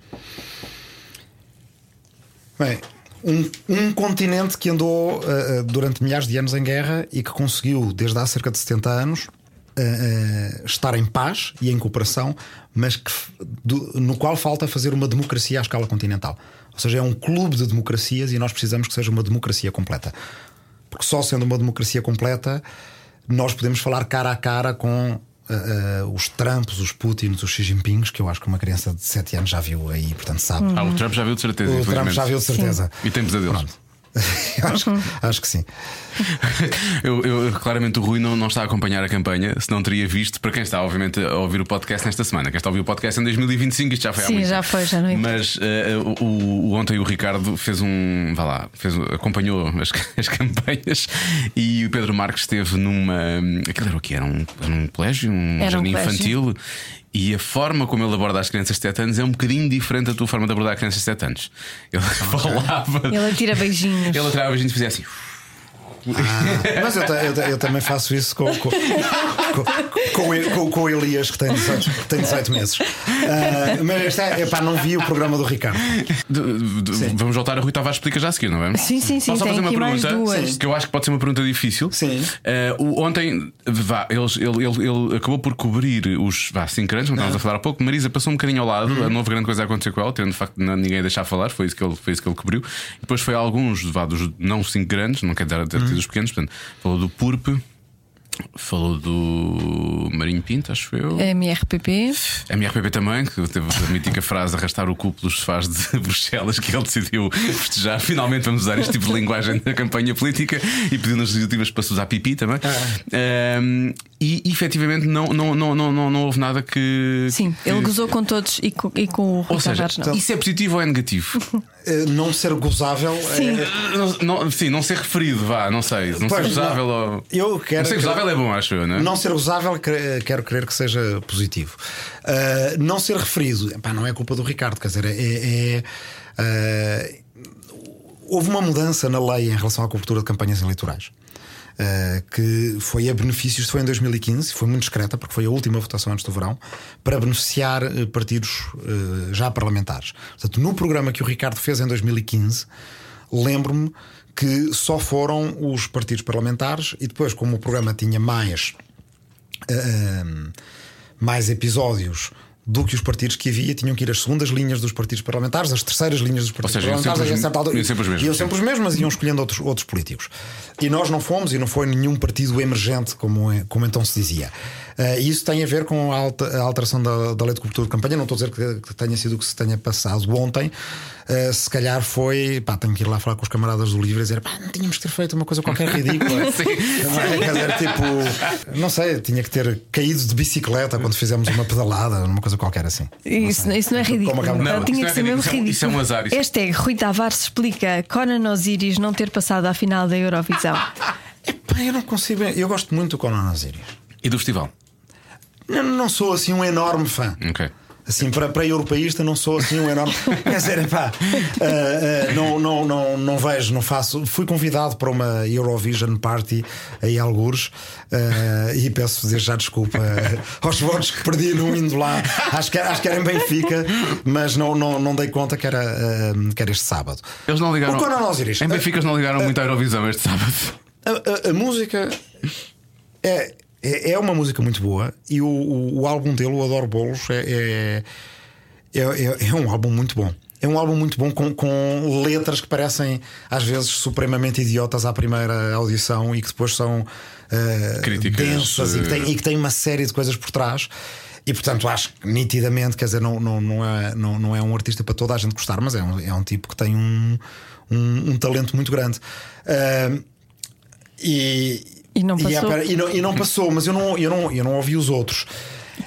S5: Bem, um, um continente que andou uh, uh, durante milhares de anos em guerra e que conseguiu, desde há cerca de 70 anos, uh, uh, estar em paz e em cooperação, mas que, do- no qual falta fazer uma democracia à escala continental. Ou seja, é um clube de democracias e nós precisamos que seja uma democracia completa. Porque só sendo uma democracia completa, nós podemos falar cara a cara com. uh, uh, os Trumps, os Putins, os Xi Jinpings, que eu acho que uma criança de 7 anos já viu aí, portanto sabe.
S1: Ah, o Trump já viu de certeza.
S5: o Trump já viu de certeza.
S1: E tem pesadelos.
S5: Pronto. Acho, acho que sim.
S1: Eu, eu- claramente o Rui não, não está a acompanhar a campanha, se não teria visto, para quem está, obviamente, a ouvir o podcast nesta semana. Quem está a ouvir o podcast em 2025, isto já foi há
S3: Sim,
S1: muito
S3: já
S1: tempo.
S3: foi, já não
S1: Mas eh, o, o- ontem o Ricardo fez um. Vá lá, fez, acompanhou as, as campanhas e o Pedro Marques esteve numa. Aquilo era o que? Era um, era um colégio, um
S3: Era um
S1: jardim
S3: colégio.
S1: infantil. E a forma como ele aborda as crianças de 7 anos é um bocadinho diferente da tua forma de abordar crianças de 7 anos. Ele falava.
S3: Ele atira beijinhos.
S1: Ele atrás a gente fazia assim.
S5: Ah, mas eu, eu eu também faço isso com, com, com, com, o- com- com o Elias, que tem 18, que tem 18 meses. Ah, mas é, epá, não vi o programa do Ricardo.
S1: De- de- vamos voltar a Rui Tavares explica já a seguir, não é?
S3: Sim, sim, sim,
S1: Posso só
S3: tem
S1: fazer uma pergunta que eu acho que pode ser uma pergunta difícil.
S5: Sim.
S1: O, ontem, vá, eles, ele, ele, ele acabou por cobrir os vá, cinco grandes, como estávamos a falar há pouco. Marisa passou um bocadinho ao lado,
S3: Uhum.
S1: a nova grande coisa a acontecer com ela, tendo de facto ninguém a deixar falar, foi isso que ele, foi isso que ele cobriu. E depois foi alguns vá, dos não cinco grandes, não quer dizer
S3: Uhum.
S1: Tido os pequenos, portanto, falou do Purpe. Falou do Marinho Pinto, acho eu.
S3: MRPP.
S1: A MRPP também, que teve a mítica frase arrastar o cu pelos sofás de Bruxelas, que ele decidiu festejar. Finalmente vamos usar este tipo de linguagem na campanha política e pediu nas legislativas para se usar pipi também. Um, e efetivamente não, não, não, não, não, não houve nada que.
S3: Sim,
S1: que-
S3: ele gozou com todos e com, e com o Rui
S1: Ou seja,
S3: Tavares não.
S1: isso é positivo ou é negativo?
S5: Ah, não ser gozável.
S3: Sim.
S5: é-
S1: não, não- sim, não ser referido, vá, não sei. Não
S5: Pois,
S1: ser gozável
S5: não.
S1: ou.
S5: Eu quero
S1: Não ser
S5: que-
S1: gozável é bom, acho eu, não é?
S5: Não ser gozável, quero crer que seja positivo. Ah, não ser referido, epá, não é culpa do Ricardo, quer dizer, é. é, ah, houve uma mudança na lei em relação à cobertura de campanhas eleitorais. Ah, que foi a benefício, isto foi em 2015, foi muito discreta, porque foi a última votação antes do verão, para beneficiar eh, partidos eh, já parlamentares. Portanto, no programa que o Ricardo fez em 2015, lembro-me que só foram os partidos parlamentares e depois, como o programa tinha mais ahm, mais episódios do que os partidos que havia, tinham que ir as segundas linhas dos partidos parlamentares, as terceiras linhas dos partidos
S1: seja, iam
S5: parlamentares,
S1: sempre
S5: e
S1: os-
S5: certa altura-
S1: iam sempre os mesmos,
S5: iam sempre os mesmos, mas iam escolhendo outros, outros políticos. E nós não fomos, e não foi nenhum partido emergente, como, é- como então se dizia. E isso tem a ver com a, alta- a alteração da, da lei de cobertura de campanha. Não estou a dizer que, que tenha sido o que se tenha passado ontem. Ah, se calhar foi, pá, tenho que ir lá falar com os camaradas do Livre e dizer, pá, não tínhamos que ter feito uma coisa qualquer ridícula.
S1: Sim.
S5: Não é? Quer dizer, tipo, não sei, tinha que ter caído de bicicleta quando fizemos uma pedalada, uma coisa qualquer assim.
S3: Isso, isso não é ridículo.
S1: Não,
S3: Não, tinha que
S1: não é
S3: ser mesmo
S1: ridículo,
S3: ridículo.
S1: isso é um azar, isso-
S3: Hashtag Rui Tavares explica Conan Osiris não ter passado à final da Eurovisão.
S5: Epá, eu não consigo. Eu gosto muito do Conan Osiris.
S1: E do festival?
S5: Não, não sou assim um enorme fã.
S1: Ok.
S5: Assim, para, para europeísta, não sou assim um enorme. Quer dizer, epá, ah, ah, não, não, não, não vejo, não faço. Fui convidado para uma Eurovision Party aí algures ah, e peço desde já desculpa aos votos que perdi no indo lá. Acho que, acho que era em Benfica, mas não, não, não dei conta que era, que era este sábado.
S1: Eles não ligaram.
S5: O Conan Osiris.
S1: Em Benfica eles não ligaram muito à Eurovisão este sábado.
S5: A, a- a música é, é, é uma música muito boa e o, o, o álbum dele, o Adoro Bolos, é, é, é, é- é um álbum muito bom. É um álbum muito bom com, com letras que parecem às vezes supremamente idiotas à primeira audição e que depois são eh,
S1: Críticas,
S5: densas e que, têm,
S1: eh,
S5: e que têm uma série de coisas por trás. E portanto acho que nitidamente, quer dizer, não, não, não, é, não, não é um artista para toda a gente gostar, mas é um, é um tipo que tem um, um, um talento muito grande. Uh, e,
S2: e não
S5: e,
S2: passou.
S5: é, e, não, e não passou, mas eu não, eu não, eu não ouvi os outros.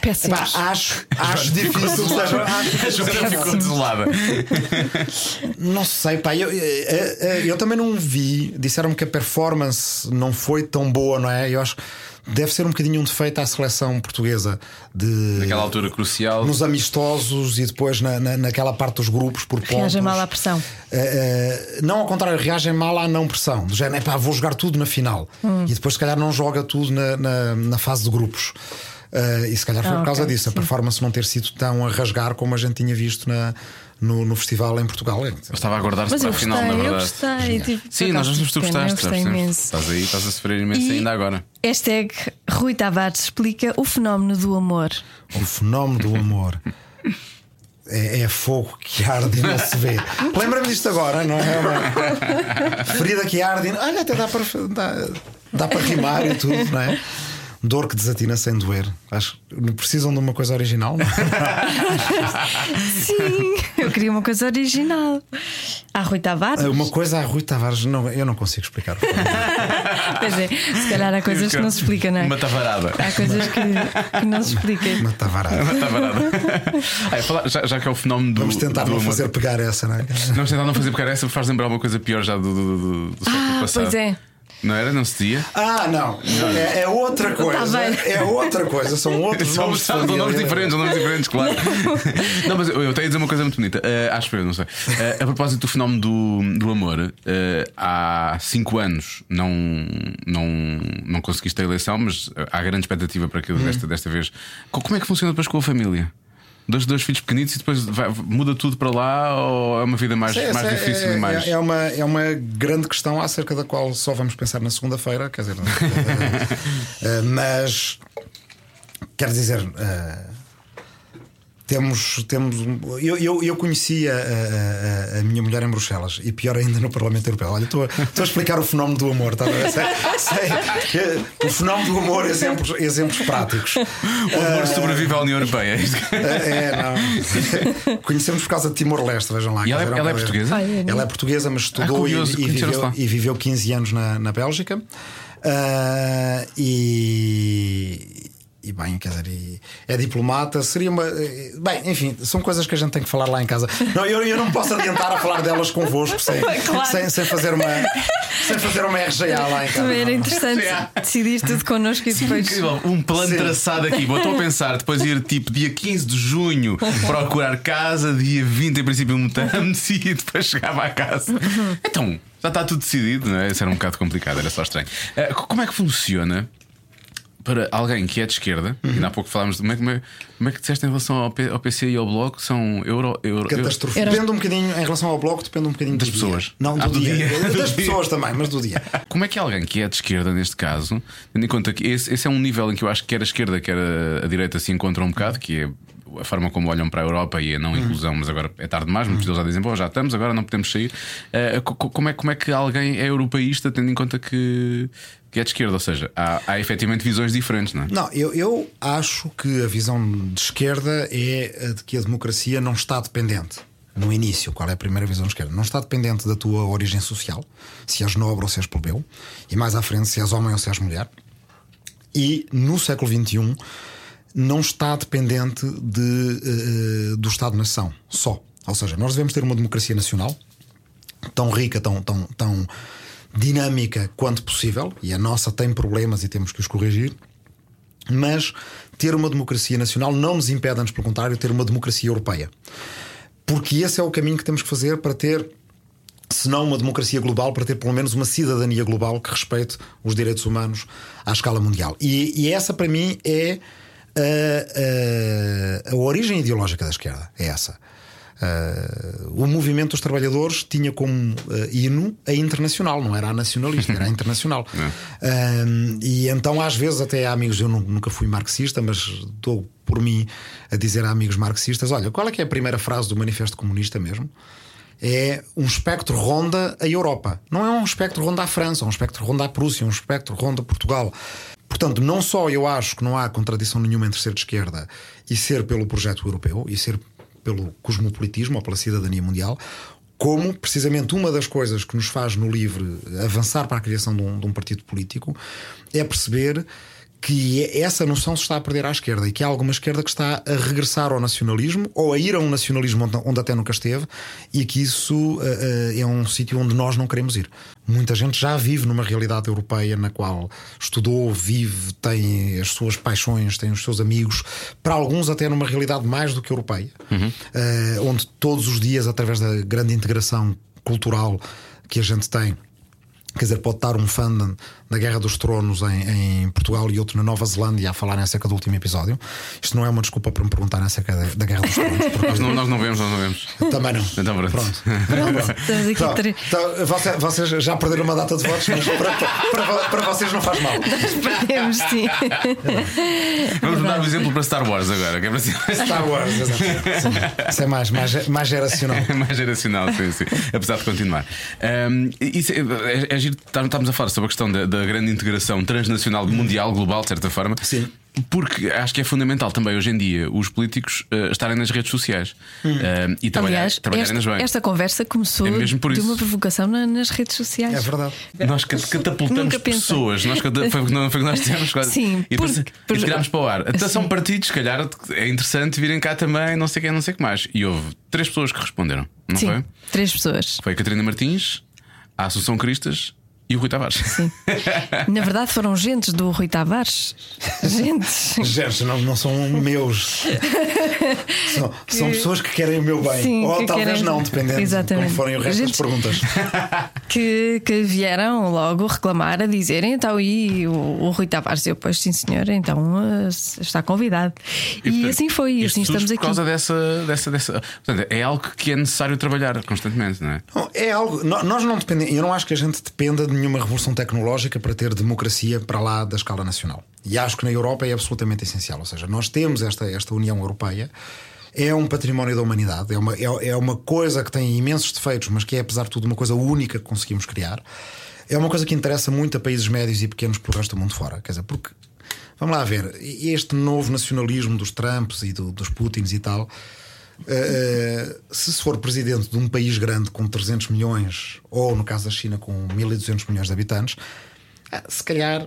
S2: Péssimos.
S5: Epá, acho, acho difícil. seja,
S1: A Joana ficou desolada.
S5: não sei, pá, eu, eu, eu também não vi. Disseram-me que a performance não foi tão boa, não é? Eu acho que deve ser um bocadinho um defeito à seleção portuguesa de
S1: Naquela altura crucial.
S5: nos amistosos e depois na, na, naquela parte dos grupos por pontos.
S2: Reagem mal à pressão.
S5: Uh, uh, não ao contrário, reagem mal à não pressão. Do género, pá, vou jogar tudo na final.
S2: Hum.
S5: E depois, se calhar, não joga tudo na, na, na fase de grupos. Uh, e se calhar foi
S2: Ah,
S5: por causa
S2: ok,
S5: disso, a
S2: sim.
S5: performance não ter sido tão a rasgar como a gente tinha visto na, no, no festival em Portugal.
S1: Eu estava a guardar-se
S2: Mas
S1: para
S2: eu
S1: a final, na
S2: gostei, eu
S1: verdade.
S2: gostei. Tipo,
S1: Sim, nós vimos que tu
S2: eu
S1: gostaste.
S2: gostei imenso.
S1: Estás aí, estás a sofrer imenso
S2: E-
S1: ainda agora.
S2: Hashtag Rui Tavares explica o fenómeno do amor.
S5: O fenómeno do amor. É, é fogo que arde e não se vê. Lembra-me disto agora, não é? Uma ferida que arde e. Olha, até dá para, dá, dá para rimar e tudo, não é? Dor que desatina sem doer. Acho que precisam de uma coisa original. Não? é?
S2: Sim, eu queria uma coisa original. Há Rui Tavares?
S5: Uma coisa a Rui Tavares, não, eu não consigo explicar.
S2: Pois é, se calhar há coisas que não se explica, não é?
S1: Uma tavarada.
S2: Há coisas que, que não se explica.
S5: Uma tavarada.
S1: Uma tavarada. Ai, falar- já, já que é o fenómeno do.
S5: Vamos tentar
S1: do
S5: não fazer pegar essa, não é?
S1: Vamos tentar não fazer porque essa faz lembrar uma coisa pior já do, do, do, do século
S2: Ah,
S1: passado.
S2: pois é.
S1: Não era? Não se dizia?
S5: Ah, não. É, é outra coisa.
S2: Tá bem.
S5: É outra coisa. São outros
S1: São,
S5: nomes.
S1: são
S5: família.
S1: nomes diferentes, são nomes diferentes, claro. não, mas eu, tenho a dizer uma coisa muito bonita. Eh, acho eu, não sei. Eh, a propósito do fenómeno do, do amor, eh, há cinco anos não, não, não conseguiste a eleição, mas há grande expectativa para aquilo desta, desta vez. Co- Como é que funciona depois com a família? Dois, dois filhos pequenitos e depois vai- muda tudo para lá ou é uma vida mais,
S5: Essa-
S1: mais difícil
S5: é,
S1: e mais.
S5: É, é uma, é uma grande questão acerca da qual só vamos pensar na segunda-feira, quer dizer, eh, mas quer dizer. eh, temos, temos eu, eu, eu conhecia a, a- a minha mulher em Bruxelas e pior ainda no Parlamento Europeu. Olha, estou, a- estou a explicar o fenómeno do amor, tá sei, sei, o fenómeno do amor, exemplos, exemplos práticos.
S1: O amor sobrevive à União Europeia.
S5: É, não. Conhecemos por causa de Timor-Leste, vejam lá.
S1: E ela é- ela é portuguesa?
S5: Ela é portuguesa, mas estudou e,
S1: curioso,
S5: e
S1: conheceram-se
S5: viveu, e viveu 15 anos na, na Bélgica. Ah, e. E bem, quer dizer, e é diplomata, seria uma. Bem, enfim, são coisas que a gente tem que falar lá em casa. Não, eu, eu não posso adiantar a falar delas convosco sem,
S2: Claro.
S5: sem, sem fazer uma sem fazer uma RGA lá em casa.
S2: Também era
S5: não.
S2: interessante decidir tudo connosco e depois.
S1: Incrível, um plano
S5: Sim.
S1: traçado aqui. Bom, estou a pensar, depois ir tipo dia 15 de junho procurar casa, dia 20 em princípio mutamos e depois chegava à casa. Então, já está tudo decidido, não é? Isso era um bocado complicado, era só estranho. Eh, co- como é que funciona para alguém que é de esquerda? Ainda há pouco falámos de como é, como é, como é que disseste em relação ao, P- ao PC e ao Bloco? São euro. euro,
S5: Catástrofe.
S2: Era-
S5: Depende um bocadinho, em relação ao bloco, depende um bocadinho
S1: Das
S5: do
S1: pessoas.
S5: Dia. Não,
S1: Ah,
S5: do,
S1: do
S5: dia.
S1: dia.
S5: Das pessoas também, mas do dia.
S1: Como é que alguém que é de esquerda, neste caso, tendo em conta que esse, esse é um nível em que eu acho que quer a esquerda, quer a, a direita se encontram um bocado, que é a forma como olham para a Europa e a não inclusão, mas agora é tarde demais, muitos deles já dizem, bom, já estamos, agora não podemos sair. Co- como, é, como é que alguém é europeísta, tendo em conta que, que é de esquerda? Ou seja, há, há efetivamente visões diferentes, não é?
S5: Não, eu, eu acho que a visão de esquerda é a de que a democracia não está dependente. No início, qual é a primeira visão de esquerda? Não está dependente da tua origem social, se és nobre ou se és plebeu, e mais à frente, se és homem ou se és mulher. E no século XXI não está dependente de, eh, do Estado-nação só. Ou seja, nós devemos ter uma democracia nacional tão rica, tão, tão, tão dinâmica quanto possível, e a nossa tem problemas e temos que os corrigir. Mas ter uma democracia nacional não nos impede, antes pelo contrário, ter uma democracia europeia. Porque esse é o caminho que temos que fazer para ter, se não uma democracia global, para ter pelo menos uma cidadania global que respeite os direitos humanos à escala mundial. E, e essa, para mim, é a, a- a origem ideológica da esquerda. É essa. Uh, o movimento dos trabalhadores tinha como uh, hino a internacional, não era a nacionalista, era a internacional. Um, e então, às vezes, até há amigos, eu nu- nunca fui marxista, mas estou por mim a dizer a amigos marxistas: olha, qual é que é a primeira frase do Manifesto Comunista mesmo? É um espectro ronda a Europa. Não é um espectro ronda a França, é um espectro ronda a Prússia, é um espectro ronda a Portugal. Portanto, não só eu acho que não há contradição nenhuma entre ser de esquerda e ser pelo projeto europeu e ser pelo cosmopolitismo ou pela cidadania mundial, como, precisamente, uma das coisas que nos faz no LIVRE avançar para a criação de um, de um partido político é perceber que essa noção se está a perder à esquerda e que há alguma esquerda que está a regressar ao nacionalismo ou a ir a um nacionalismo onde até nunca esteve e que isso uh, uh, é um sítio onde nós não queremos ir. Muita gente já vive numa realidade europeia na qual estudou, vive, tem as suas paixões, tem os seus amigos, para alguns até numa realidade mais do que europeia, uhum. uh, onde todos os dias, através da grande integração cultural que a gente tem, Quer dizer, pode estar um fã da Guerra dos Tronos em, em, Portugal e outro na Nova Zelândia a falarem acerca do último episódio. Isto não é uma desculpa para me perguntarem acerca da, da Guerra dos Tronos.
S1: nós, não, nós não vemos, nós não vemos.
S5: Também não.
S1: Então, pronto.
S5: pronto. pronto. Então, então, vocês, vocês já perderam uma data de votos, mas para, para, para vocês não faz mal.
S2: Perdemos, sim.
S1: Vamos dar um exemplo para Star Wars agora. Que é
S5: para... Star Wars, exatamente. Isso é mais, mais, mais geracional.
S1: mais geracional, sim, sim. Apesar de continuar. Um, isso é, é, é giro, estamos a falar sobre a questão da, da grande integração transnacional, mundial, global, de certa forma.
S5: Sim.
S1: Porque acho que é fundamental também hoje em dia os políticos uh, estarem nas redes sociais
S2: hum. uh,
S1: e trabalhar,
S2: Aliás,
S1: trabalharem
S2: esta,
S1: nas bem.
S2: Esta conversa começou é de uma provocação na, nas redes sociais.
S5: É verdade.
S1: Nós catapultamos pessoas. Nós, foi, foi o que nós dissemos quase.
S2: Sim,
S1: e porque, tirámos para o ar. Até são partidos, se calhar é interessante virem cá também, não sei quem, não sei o que mais. E houve três pessoas que responderam, não
S2: Sim,
S1: foi?
S2: Três pessoas.
S1: Foi a Catarina Martins, a Assunção Cristas e o Rui Tavares.
S2: Sim. Na verdade foram gentes do Rui Tavares. Gentes.
S5: Gentes, não, não são meus. São, que... são, pessoas que querem o meu bem.
S2: Sim,
S5: Ou talvez
S2: querem...
S5: não, dependendo Exatamente. de como forem o resto Gentes... das perguntas.
S2: Que, que vieram logo reclamar, a dizerem então, e o, o Rui Tavares, eu, pois sim, senhor, então eh, está convidado. E, e assim foi, e assim estamos
S1: por
S2: aqui.
S1: Por causa dessa. dessa, dessa portanto, é algo que é necessário trabalhar constantemente, não é?
S5: Não, é algo. Nós não dependemos. Eu não acho que a gente dependa de nenhuma revolução tecnológica para ter democracia para lá da escala nacional. E acho que na Europa é absolutamente essencial. Ou seja, nós temos esta, esta União Europeia, é um património da humanidade, é uma, é, é uma coisa que tem imensos defeitos, mas que é, apesar de tudo, uma coisa única que conseguimos criar. É uma coisa que interessa muito a países médios e pequenos pelo resto do mundo fora. Quer dizer, porque, vamos lá ver, este novo nacionalismo dos Trumps e do, dos Putins e tal Uh, se for presidente de um país grande com 300 milhões, ou no caso da China com 1200 milhões de habitantes, uh, se calhar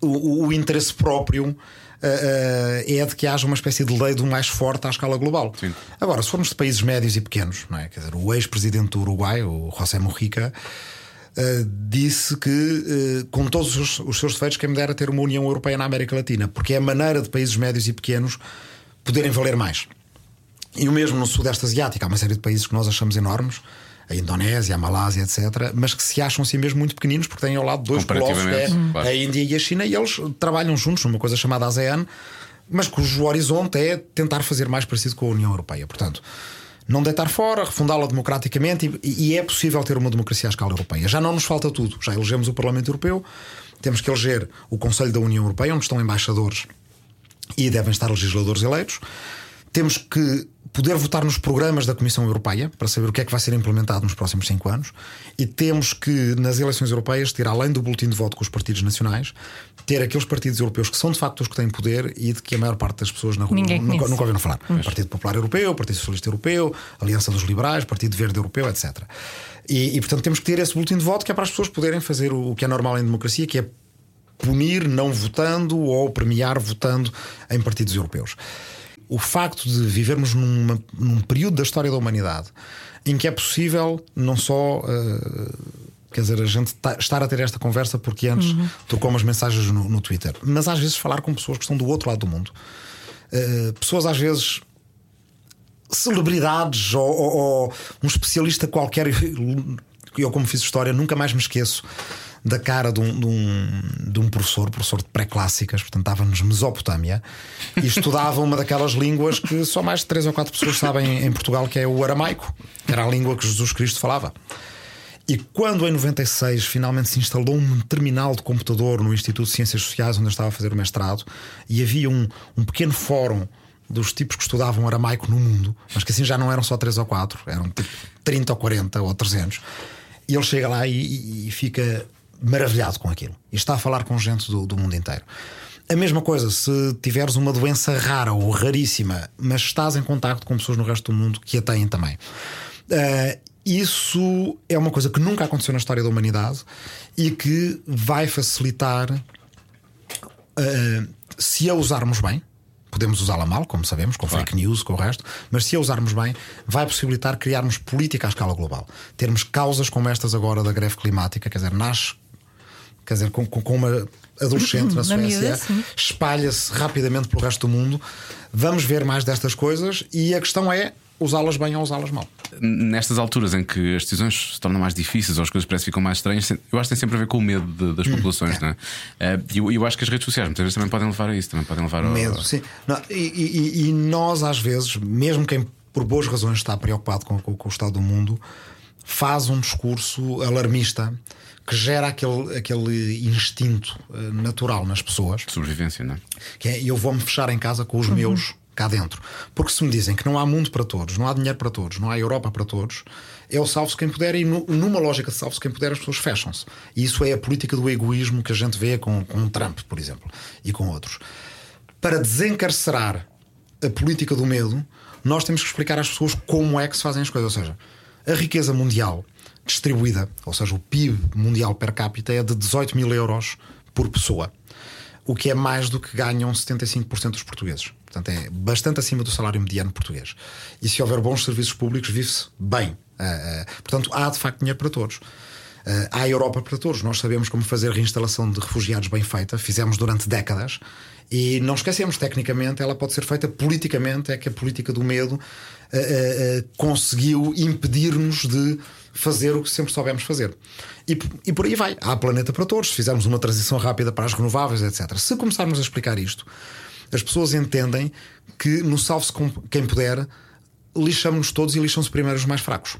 S5: o, o interesse próprio uh, é de que haja uma espécie de lei do mais forte à escala global.
S1: Sim.
S5: Agora, se formos de países médios e pequenos, não é? Quer dizer, o ex-presidente do Uruguai, o José Mujica, disse que, com todos os, os seus defeitos, quem me dera ter uma União Europeia na América Latina, porque é a maneira de países médios e pequenos poderem valer mais. E o mesmo no Sudeste Asiático, há uma série de países que nós achamos enormes, a Indonésia, a Malásia, etc., mas que se acham assim mesmo muito pequeninos porque têm ao lado dois colossos, é claro. a Índia e a China, e eles trabalham juntos numa coisa chamada ASEAN, mas cujo horizonte é tentar fazer mais parecido com a União Europeia. Portanto, não deitar fora, refundá-la democraticamente, e, e é possível ter uma democracia à escala europeia. Já não nos falta tudo. Já elegemos o Parlamento Europeu, temos que eleger o Conselho da União Europeia, onde estão embaixadores e devem estar legisladores eleitos. Temos que poder votar nos programas da Comissão Europeia para saber o que é que vai ser implementado nos próximos cinco anos e temos que, nas eleições europeias, ter além do boletim de voto com os partidos nacionais, ter aqueles partidos europeus que são de facto os que têm poder e de que a maior parte das pessoas na rua nunca, nunca ouviram falar. Mas... Partido Popular Europeu, Partido Socialista Europeu, Aliança dos Liberais, Partido Verde Europeu, etc. E, e portanto temos que ter esse boletim de voto que é para as pessoas poderem fazer o que é normal em democracia, que é punir não votando ou premiar votando em partidos europeus o facto de vivermos numa, num período da história da humanidade em que é possível não só. Uh, quer dizer, a gente tá, estar a ter esta conversa porque antes uhum. trocou umas mensagens no, no, Twitter, mas às vezes falar com pessoas que estão do outro lado do mundo, uh, pessoas às vezes celebridades ou, ou, ou um especialista qualquer. Eu, como fiz história, nunca mais me esqueço da cara de um, de um, de um professor, professor de pré-clássicas, portanto estava nos Mesopotâmia e estudava uma daquelas línguas que só mais de três ou quatro pessoas sabem em Portugal, que é o aramaico, que era a língua que Jesus Cristo falava. E quando em 96 finalmente se instalou um terminal de computador no Instituto de Ciências Sociais, onde eu estava a fazer o mestrado, e havia um, um pequeno fórum dos tipos que estudavam aramaico no mundo, mas que assim já não eram só 3 ou 4, eram tipo 30 ou 40 ou 300. E ele chega lá e, e fica maravilhado com aquilo e está a falar com gente do, do mundo inteiro. A mesma coisa se tiveres uma doença rara ou raríssima, mas estás em contacto com pessoas no resto do mundo que a têm também. Uh, isso é uma coisa que nunca aconteceu na história da humanidade e que vai facilitar uh, se a usarmos bem. Podemos usá-la mal, como sabemos, com claro. fake news, com o resto, mas se a usarmos bem, vai possibilitar criarmos política à escala global. Termos causas como estas agora da greve climática, quer dizer, nasce quer dizer, com, com uma adolescente na Suécia, espalha-se rapidamente pelo resto do mundo. Vamos ver mais destas coisas e a questão é usá-las bem ou usá-las mal.
S1: Nestas alturas em que as decisões se tornam mais difíceis ou as coisas parecem ficam mais estranhas, eu acho que tem sempre a ver com o medo de, das hum, populações, não é? Eh, e eu, eu, acho que as redes sociais muitas vezes também podem levar a isso, também podem levar
S5: Medo, ao... sim. Não, e, e, e, nós, às vezes, mesmo quem por boas razões está preocupado com, com, com o estado do mundo, faz um discurso alarmista que gera aquele, aquele instinto uh, natural nas pessoas.
S1: Sobrevivência, não é?
S5: Que é eu vou-me fechar em casa com os uhum. meus cá dentro. Porque se me dizem que não há mundo para todos, não há dinheiro para todos, não há Europa para todos, é o salve-se quem puder e numa lógica de salve-se quem puder as pessoas fecham-se. E isso é a política do egoísmo que a gente vê com, com Trump, por exemplo, e com outros. Para desencarcerar a política do medo, nós temos que explicar às pessoas como é que se fazem as coisas. Ou seja, a riqueza mundial distribuída, ou seja, o PIB mundial per capita é de 18 mil euros por pessoa, o que é mais do que ganham 75% dos portugueses. Portanto, é bastante acima do salário mediano português. E se houver bons serviços públicos, vive-se bem. Uh, uh, portanto, há de facto dinheiro para todos. Uh, há Europa para todos. Nós sabemos como fazer reinstalação de refugiados bem feita, fizemos durante décadas e não esquecemos, tecnicamente, ela pode ser feita politicamente. É que a política do medo conseguiu impedir-nos de fazer o que sempre soubemos fazer. E, e por aí vai. Há planeta para todos. Fizemos uma transição rápida para as renováveis, etc. Se começarmos a explicar isto, as pessoas entendem que no salve-se quem puder, lixamos-nos todos e lixam-se primeiro os mais fracos.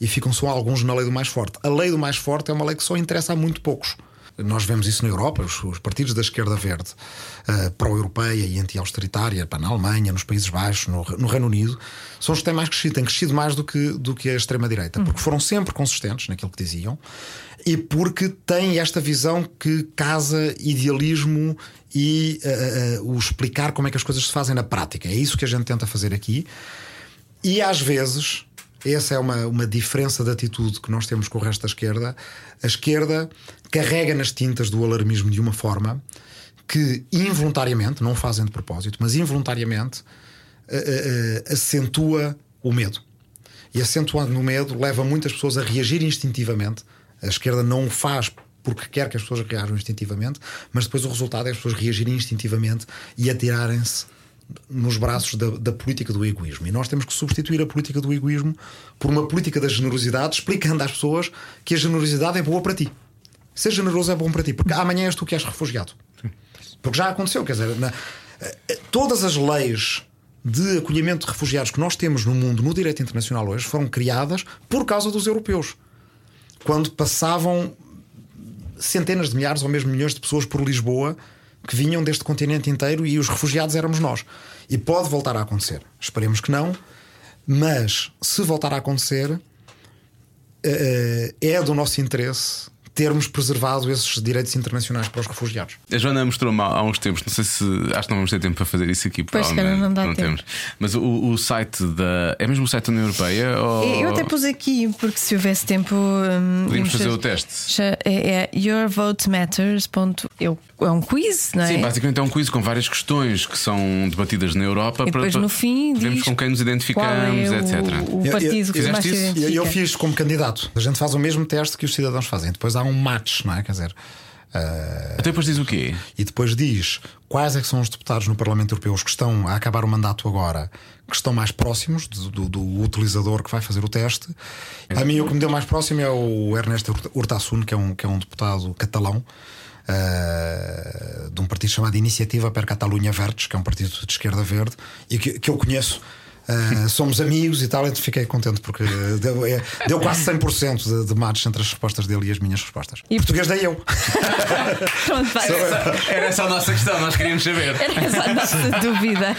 S5: E ficam só alguns na lei do mais forte. A lei do mais forte é uma lei que só interessa a muito poucos. Nós vemos isso na Europa, os, os partidos da esquerda verde, uh, pró-europeia e anti-austeritária, na Alemanha, nos Países Baixos, no, no, Reino Unido, são os que têm mais crescido, têm crescido mais do que, do que a extrema-direita, uhum. porque foram sempre consistentes naquilo que diziam e porque têm esta visão que casa idealismo e uh, uh, o explicar como é que as coisas se fazem na prática. É isso que a gente tenta fazer aqui. E às vezes, essa é uma, uma diferença de atitude que nós temos com o resto da esquerda. A esquerda carrega nas tintas do alarmismo de uma forma que involuntariamente, não fazem de propósito, mas involuntariamente uh, uh, acentua o medo. E acentuando no medo leva muitas pessoas a reagir instintivamente. A esquerda não o faz porque quer que as pessoas reajam instintivamente, mas depois o resultado é as pessoas reagirem instintivamente e atirarem-se nos braços da, da, política do egoísmo. E nós temos que substituir a política do egoísmo por uma política da generosidade, explicando às pessoas que a generosidade é boa para ti. Ser generoso é bom para ti, porque amanhã és tu que és refugiado. Porque já aconteceu, quer dizer, na, eh, todas as leis de acolhimento de refugiados que nós temos no mundo, no direito internacional hoje, foram criadas por causa dos europeus. Quando passavam centenas de milhares ou mesmo milhões de pessoas por Lisboa que vinham deste continente inteiro e os refugiados éramos nós. E pode voltar a acontecer. Esperemos que não, mas se voltar a acontecer, eh, eh, é do nosso interesse termos preservado esses direitos internacionais para os refugiados.
S1: A Joana mostrou-me há uns tempos, não sei se acho que não vamos ter tempo para fazer isso aqui,
S2: pois que não dá
S1: não
S2: tempo.
S1: temos. Mas o, o, site da. É mesmo o site da União Europeia? Ou...
S2: Eu até pus aqui, porque se houvesse tempo.
S1: Hum, Podíamos fazer o teste.
S2: É, é yourvotematters.eu. É um quiz, não é?
S1: Sim, basicamente é um quiz com várias questões que são debatidas na Europa.
S2: E depois
S1: para,
S2: no fim.
S1: Vemos com quem nos identificamos,
S2: é
S1: etc.
S2: O, o partido eu, eu, que mais
S5: isso? Eu, eu fiz como candidato. A gente faz o mesmo teste que os cidadãos fazem. Depois há um match, não é? Quer dizer.
S1: Uh, Até depois diz o quê?
S5: E depois diz quais é que são os deputados no Parlamento Europeu que estão a acabar o mandato agora, que estão mais próximos do, do, do utilizador que vai fazer o teste. A mim, o que me deu mais próximo é o Ernesto Urtasun, que é um, que é um deputado catalão. Uh, de um partido chamado Iniciativa per Catalunha Verdes, que é um partido de esquerda verde, e que, que eu conheço Uh, somos amigos e tal, então fiquei contente porque deu, é, deu quase 100% de, de match entre as respostas dele e as minhas respostas. E português dei eu.
S2: Pronto, vai.
S1: Era essa a nossa questão, nós queríamos saber.
S2: Era essa a nossa dúvida.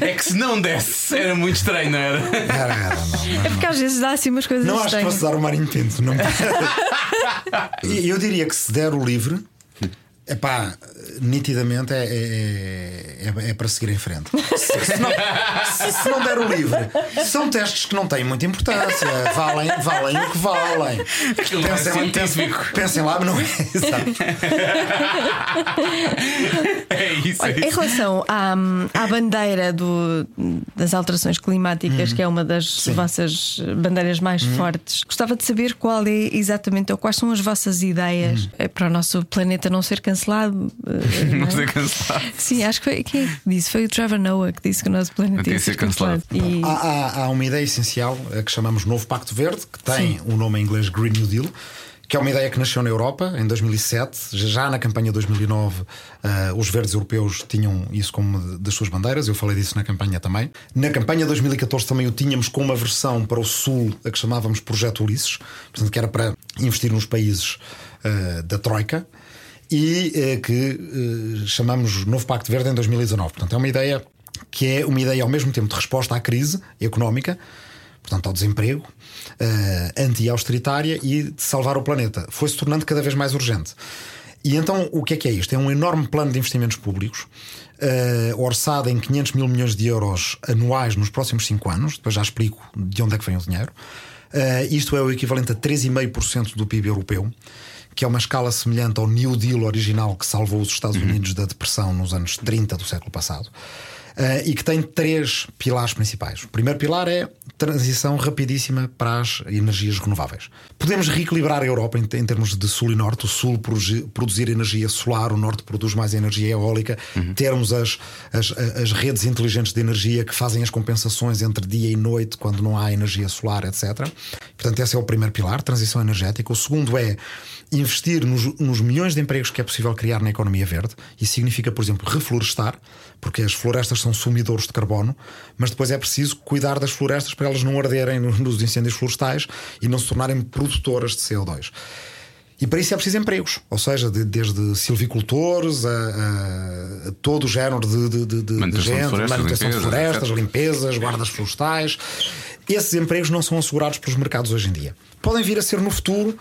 S1: É que se não desse, era muito estranho, não era?
S5: Era, era, não,
S2: não, é porque às vezes dá assim umas coisas
S5: Não
S2: estranhas.
S5: acho que fosse dar o Marinho Pinto. Não... eu diria que se der o livre Epá, nitidamente é, é, é, é para seguir em frente. Se, se não, se, se não der o livre, são testes que não têm muita importância, valem, valem o que valem.
S1: Aquilo é
S5: Pensem,
S1: científico.
S5: pensem, pensem lá, mas não é. Exato.
S1: É isso.
S2: Olha,
S1: é
S2: em relação à, à bandeira do- das alterações climáticas, que é uma das vossas bandeiras mais fortes, gostava de saber qual é exatamente ou quais são as vossas ideias eh, para o nosso planeta não ser cancelado. Eh, não
S1: Não
S2: é?
S1: ser cancelado.
S2: Sim, acho que foi quem é que disse? Foi o Trevor Noah que disse que o nosso planeta
S1: Tem
S2: ia
S1: que ser
S2: ser cancelado. E
S5: Há, há- há uma ideia essencial que chamamos Novo Pacto Verde, que tem o nome em inglês Green New Deal, que é uma ideia que nasceu na Europa em 2007. Já na campanha 2009, eh, os verdes europeus tinham isso como das suas bandeiras. Eu falei disso na campanha também. Na campanha 2014 também o tínhamos com uma versão para o Sul, a que chamávamos Projeto Ulisses, portanto, que era para investir nos países eh, da Troika. E eh, que eh, chamamos Novo Pacto Verde em 2019. Portanto, é uma ideia que é uma ideia ao mesmo tempo de resposta à crise económica, portanto ao desemprego, eh, anti-austeritária e de salvar o planeta. Foi-se tornando cada vez mais urgente. E então o que é que é isto? É um enorme plano de investimentos públicos. eh, orçado em 500 mil milhões de euros anuais nos próximos 5 anos, depois já explico de onde é que vem o dinheiro. Eh, isto é o equivalente a 3,5% do PIB europeu, que é uma escala semelhante ao New Deal original que salvou os Estados Unidos da depressão nos anos 30 do século passado. Uh, e que tem três pilares principais. O primeiro pilar é transição rapidíssima para as energias renováveis. Podemos reequilibrar a Europa em, em termos de sul e norte. O sul produ- produzir energia solar, o norte produz mais energia eólica. Termos as, as, as redes inteligentes de energia que fazem as compensações entre dia e noite quando não há energia solar, etc. Portanto, esse é o primeiro pilar, transição energética. O segundo é investir nos, nos milhões de empregos que é possível criar na economia verde. Isso significa, por exemplo, reflorestar, porque as florestas são sumidores de carbono, mas depois é preciso cuidar das florestas para elas não arderem no- nos incêndios florestais e não se tornarem produtoras de CO2. E para isso é preciso empregos, ou seja, de- desde silvicultores a, a- a todo o género de, de, de- de
S1: Manutenção de
S5: gente,
S1: florestas,
S5: manutenção de
S1: limpezas,
S5: florestas, limpezas, guardas florestais. Esses empregos não são assegurados pelos mercados hoje em dia. Podem vir a ser no futuro,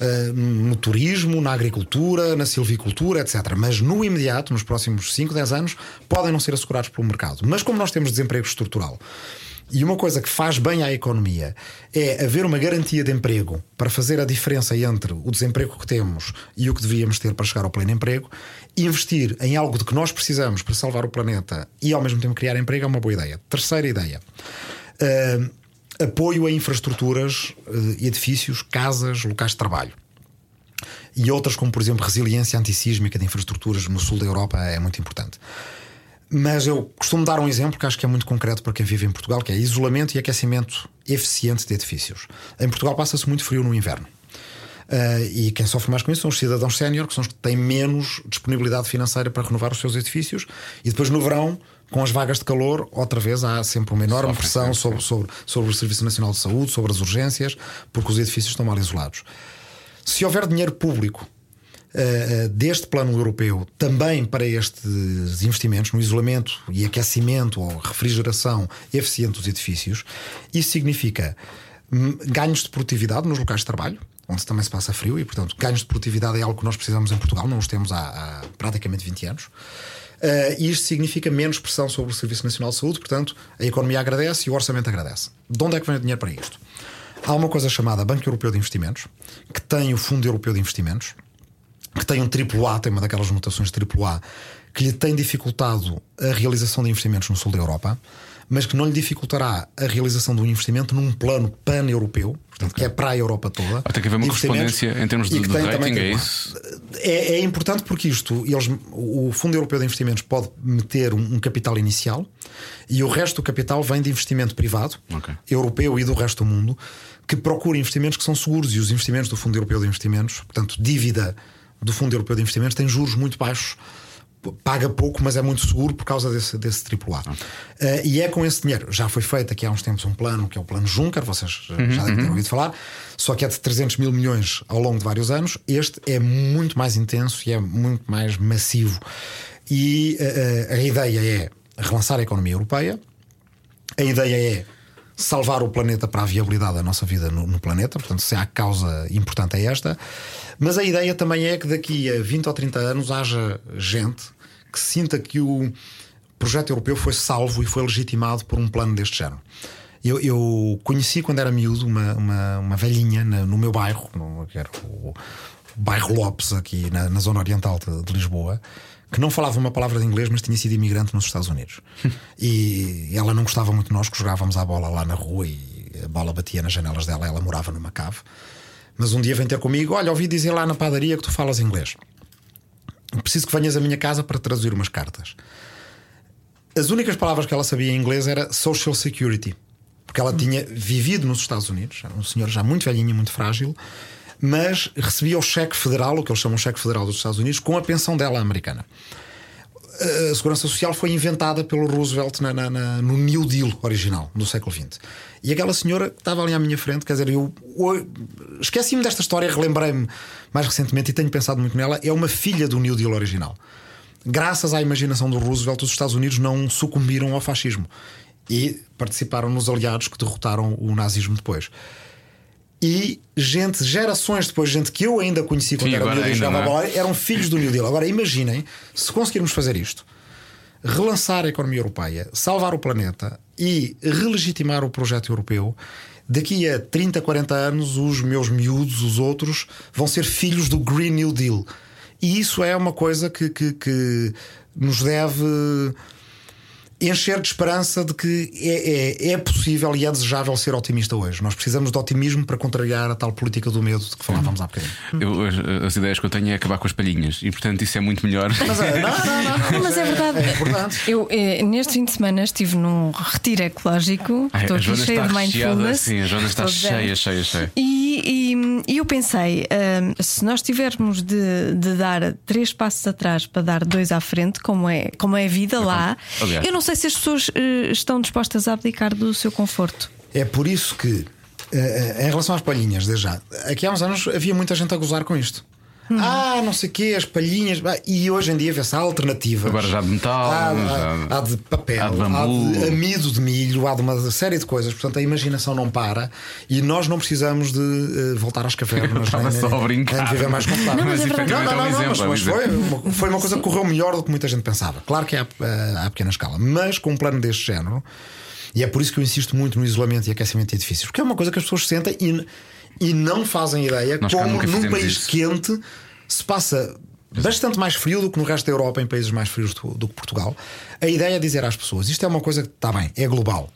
S5: eh, no turismo, na agricultura, na silvicultura, etc. Mas no imediato, nos próximos 5, 10 anos, podem não ser assegurados pelo mercado. Mas como nós temos desemprego estrutural. E uma coisa que faz bem à economia é haver uma garantia de emprego para fazer a diferença entre o desemprego que temos e o que devíamos ter para chegar ao pleno emprego. Investir em algo de que nós precisamos para salvar o planeta e ao mesmo tempo criar emprego é uma boa ideia. Terceira ideia. Ah, apoio a infraestruturas, eh, edifícios, casas, locais de trabalho. E outras, como por exemplo resiliência antissísmica de infraestruturas no sul da Europa, é muito importante. Mas eu costumo dar um exemplo que acho que é muito concreto para quem vive em Portugal, que é isolamento e aquecimento eficiente de edifícios. Em Portugal passa-se muito frio no inverno. Ah, e quem sofre mais com isso são os cidadãos sénior, que são os que têm menos disponibilidade financeira para renovar os seus edifícios. E depois no verão, com as vagas de calor, outra vez há sempre uma enorme
S1: Sofrem
S5: pressão
S1: sempre,
S5: sobre, sobre, sobre o Serviço Nacional de Saúde, sobre as urgências, porque os edifícios estão mal isolados. Se houver dinheiro público eh, deste plano europeu também para estes investimentos no isolamento e aquecimento ou refrigeração eficiente dos edifícios, isso significa hum, ganhos de produtividade nos locais de trabalho. Onde também se passa frio e, portanto, ganhos de produtividade é algo que nós precisamos em Portugal, não os temos há, há praticamente 20 anos. Eh, e isto significa menos pressão sobre o Serviço Nacional de Saúde, portanto, a economia agradece e o orçamento agradece. De onde é que vem o dinheiro para isto? Há uma coisa chamada Banco Europeu de Investimentos, que tem o Fundo Europeu de Investimentos, que tem um AAA, tem uma daquelas notações de AAA, que lhe tem dificultado a realização de investimentos no sul da Europa, mas que não lhe dificultará a realização de um investimento num plano pan-europeu, portanto, que é para a Europa toda.
S1: Ter que haver uma correspondência em termos de, de
S5: tem
S1: rating, é isso?
S5: É, é importante porque isto, eles, o Fundo Europeu de Investimentos pode meter um, um capital inicial e o resto do capital vem de investimento privado,
S1: Ok.
S5: europeu e do resto do mundo, que procura investimentos que são seguros e os investimentos do Fundo Europeu de Investimentos, portanto, dívida do Fundo Europeu de Investimentos, tem juros muito baixos. Paga pouco, mas é muito seguro por causa desse, desse AAA. Eh, e é com esse dinheiro. Já foi feito aqui há uns tempos um plano, que é o Plano Juncker, vocês já devem ter ouvido falar, só que é de 300 mil milhões ao longo de vários anos. Este é muito mais intenso e é muito mais massivo. E eh, a ideia é relançar a economia europeia, a ideia é salvar o planeta para a viabilidade da nossa vida no, no, planeta. Portanto, se há causa importante é esta. Mas a ideia também é que daqui a 20 ou 30 anos haja gente que sinta que o projeto europeu foi salvo e foi legitimado por um plano deste género. Eu, eu conheci quando era miúdo uma, uma, uma velhinha no, no meu bairro, no, que era o bairro Lopes, aqui na, na zona oriental de, de Lisboa que não falava uma palavra de inglês, mas tinha sido imigrante nos Estados Unidos. e ela não gostava muito de nós, que jogávamos a bola lá na rua e a bola batia nas janelas dela. Ela morava numa cave. Mas um dia vem ter comigo: Olha, ouvi dizer lá na padaria que tu falas inglês. Preciso que venhas à minha casa para traduzir umas cartas. As únicas palavras que ela sabia em inglês era Social Security, porque ela tinha vivido nos Estados Unidos, era um senhor já muito velhinho, muito frágil, mas recebia o cheque federal, o que eles chamam de cheque federal dos Estados Unidos, com a pensão dela americana. A Segurança Social foi inventada pelo Roosevelt na, na, na, no New Deal original, do século XX. E aquela senhora que estava ali à minha frente, quer dizer, eu, eu esqueci-me desta história, relembrei-me mais recentemente e tenho pensado muito nela, é uma filha do New Deal original graças à imaginação do Roosevelt, os Estados Unidos não sucumbiram ao fascismo e participaram nos aliados que derrotaram o nazismo depois. E gente, gerações depois, gente que eu ainda conheci quando Sim, era miúdo e jogava é? bola, eram filhos do New Deal. Agora imaginem se conseguirmos fazer isto, relançar a economia europeia, salvar o planeta e relegitimar o projeto europeu. Daqui a 30, 40 anos, os meus miúdos, os outros, vão ser filhos do Green New Deal. E isso é uma coisa que, que, que nos deve encher de esperança de que é, é, é, possível e é desejável ser otimista hoje. Nós precisamos de otimismo para contrariar a tal política do medo de que falávamos há bocadinho.
S1: Eu, as, as, ideias que eu tenho é acabar com as palhinhas e, portanto, isso é muito melhor.
S5: Mas é, não, não, não,
S2: não, mas é verdade. É importante. Eu, eh, neste fim de semana, estive num retiro ecológico. Ai, estou aqui cheia de mindfulness.
S1: Sim, a Joana está cheia, cheia, cheia.
S2: E, e, e eu pensei, uh, se nós tivermos de, de, dar três passos atrás para dar dois à frente, como é, como é a vida lá, Aliás. eu não sei se as pessoas uh, estão dispostas a abdicar do seu conforto.
S5: É por isso que, uh, em relação às palhinhas, desde já, aqui há uns anos havia muita gente a gozar com isto. Hum. Ah, não sei o quê, as palhinhas. E hoje em dia vê-se alternativas.
S1: Agora já de metal, há,
S5: há, há de papel, há de, há de, amido de milho, há de uma série de coisas. Portanto, a imaginação não para e nós não precisamos de uh, voltar às cavernas.
S1: nem, só a brincar.
S5: Nem de viver mais confortável.
S1: Não, mas, mas não, não, não, não,
S5: mas, mas foi, uma, foi uma coisa que correu melhor do que muita gente pensava. Claro que é à, à pequena escala, mas com um plano deste género. E é por isso que eu insisto muito no isolamento e aquecimento de edifícios, porque é uma coisa que as pessoas sentem e, e não fazem ideia Nós como num país isso. quente se passa bastante mais frio do que no resto da Europa, em países mais frios do, do que Portugal. A ideia é dizer às pessoas: isto é uma coisa que está bem, é global.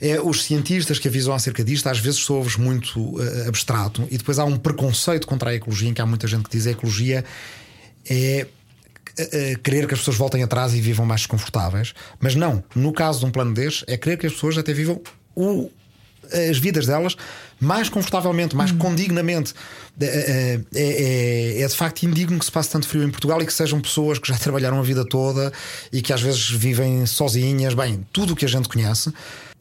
S5: É, os cientistas que avisam acerca disto às vezes soa-vos muito uh, abstrato e depois há um preconceito contra a ecologia em que há muita gente que diz que a ecologia é uh, querer que as pessoas voltem atrás e vivam mais desconfortáveis, mas não, no caso de um plano deste, é querer que as pessoas até vivam o, as vidas delas mais confortavelmente, mais hum. condignamente. É, é, é, é, de facto indigno que se passe tanto frio em Portugal e que sejam pessoas que já trabalharam a vida toda e que às vezes vivem sozinhas, bem, tudo o que a gente conhece.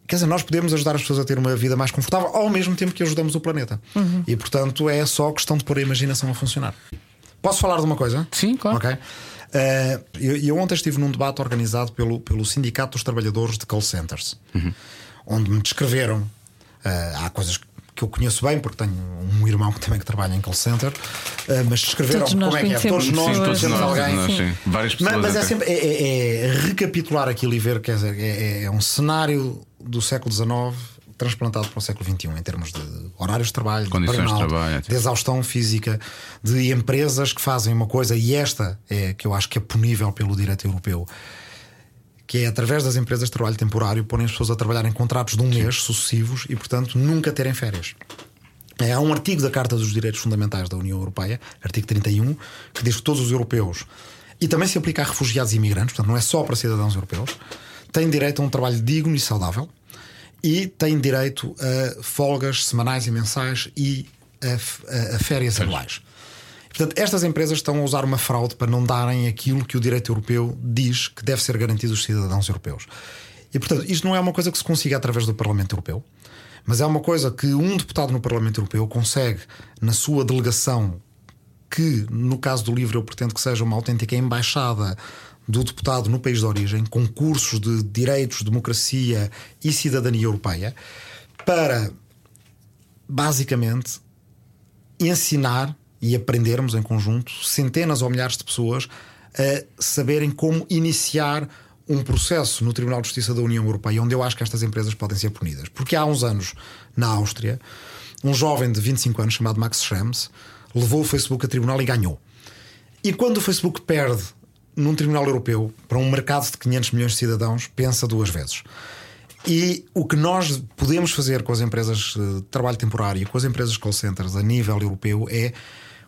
S5: Quer dizer, nós podemos ajudar as pessoas a ter uma vida mais confortável ao mesmo tempo que ajudamos o planeta. Uhum. E portanto é só questão de pôr a imaginação a funcionar. Posso falar de uma coisa?
S1: Sim, claro.
S5: Ok. Uh, eu, eu, ontem estive num debate organizado pelo, pelo Sindicato dos Trabalhadores de Call Centers, uhum. onde me descreveram. Uh, há coisas que eu conheço bem, porque tenho um irmão que também que trabalha em call center, uh, mas escreveram como é que é. Todos nós conhecemos alguém.
S1: Nós, sim. Várias pessoas.
S5: Mas, mas é sempre é, é, é, recapitular aquilo e ver, quer dizer, é, é um cenário do século XIX transplantado para o século XXI em termos de horários de trabalho,
S1: condições de, burnout, de trabalho,
S5: de exaustão física, de empresas que fazem uma coisa, e esta é que eu acho que é punível pelo direito europeu que é através das empresas de trabalho temporário porem as pessoas a trabalhar em contratos de um mês sucessivos e, portanto, nunca terem férias. É, há um artigo da Carta dos Direitos Fundamentais da União Europeia, artigo 31, que diz que todos os europeus, e também se aplica a refugiados e imigrantes, portanto, não é só para cidadãos europeus, têm direito a um trabalho digno e saudável e têm direito a folgas semanais e mensais e a, a, a férias anuais. Portanto, estas empresas estão a usar uma fraude para não darem aquilo que o direito europeu diz que deve ser garantido aos cidadãos europeus. E, portanto, isto não é uma coisa que se consiga através do Parlamento Europeu, mas é uma coisa que um deputado no Parlamento Europeu consegue, na sua delegação, que no caso do livro eu pretendo que seja uma autêntica embaixada do deputado no país de origem, com cursos de direitos, democracia e cidadania europeia, para basicamente ensinar e aprendermos em conjunto centenas ou milhares de pessoas a saberem como iniciar um processo no Tribunal de Justiça da União Europeia onde eu acho que estas empresas podem ser punidas. Porque há uns anos, na Áustria, um jovem de 25 anos chamado Max Schrems levou o Facebook a tribunal e ganhou. E quando o Facebook perde num tribunal europeu para um mercado de 500 milhões de cidadãos, pensa duas vezes. E o que nós podemos fazer com as empresas de trabalho temporário, com as empresas call centers a nível europeu é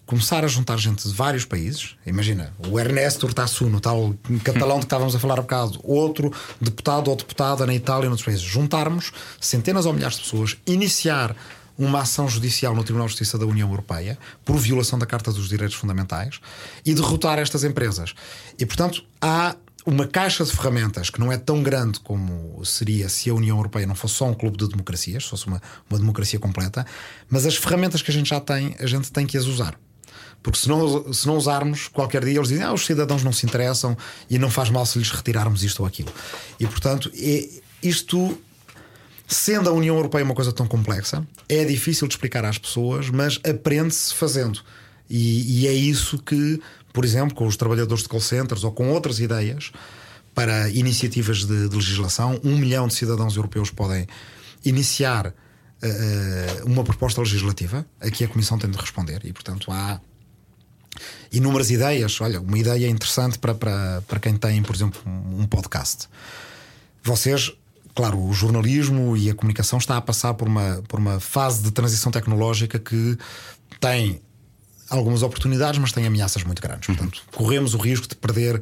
S5: começar a juntar gente de vários países. Imagina, o Ernesto Urtasun, tal catalão de que estávamos a falar há bocado, outro deputado ou deputada na Itália e noutros países. Juntarmos centenas ou milhares de pessoas, iniciar uma ação judicial no Tribunal de Justiça da União Europeia por violação da Carta dos Direitos Fundamentais e derrotar estas empresas. E, portanto, há uma caixa de ferramentas que não é tão grande como seria se a União Europeia não fosse só um clube de democracias, fosse uma, uma democracia completa, mas as ferramentas que a gente já tem, a gente tem que as usar. Porque se não, se não usarmos, qualquer dia eles dizem ah, os cidadãos não se interessam e não faz mal se lhes retirarmos isto ou aquilo. E portanto, é, isto Sendo a União Europeia uma coisa tão complexa, é difícil de explicar às pessoas, mas aprende-se fazendo. E, e, é isso que, por exemplo, com os trabalhadores de call centers ou com outras ideias para iniciativas de, de legislação, um milhão de cidadãos europeus podem iniciar uma proposta legislativa a que a Comissão tem de responder. E, portanto, há inúmeras ideias. Olha, uma ideia interessante para, para, para quem tem, por exemplo, um podcast. Vocês claro, o jornalismo e a comunicação está a passar por uma, por uma fase de transição tecnológica que tem algumas oportunidades, mas tem ameaças muito grandes. Uhum. Portanto, corremos o risco de perder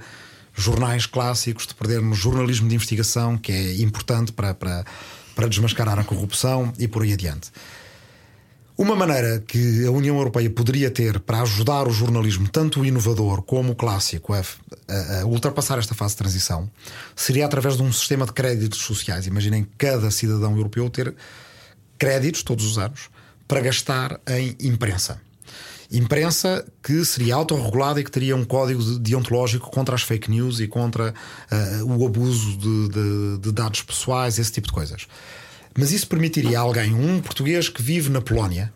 S5: jornais clássicos, de perdermos jornalismo de investigação, que é importante para, para, para desmascarar a corrupção e por aí adiante. Uma maneira que a União Europeia poderia ter para ajudar o jornalismo, tanto o inovador como o clássico, a, a, ultrapassar esta fase de transição, seria através de um sistema de créditos sociais. Imaginem cada cidadão europeu ter créditos todos os anos para gastar em imprensa. Imprensa que seria autorregulada e que teria um código deontológico contra as fake news e contra uh, o abuso de, de, de dados pessoais, esse tipo de coisas. Mas isso permitiria a alguém, um português que vive na Polónia,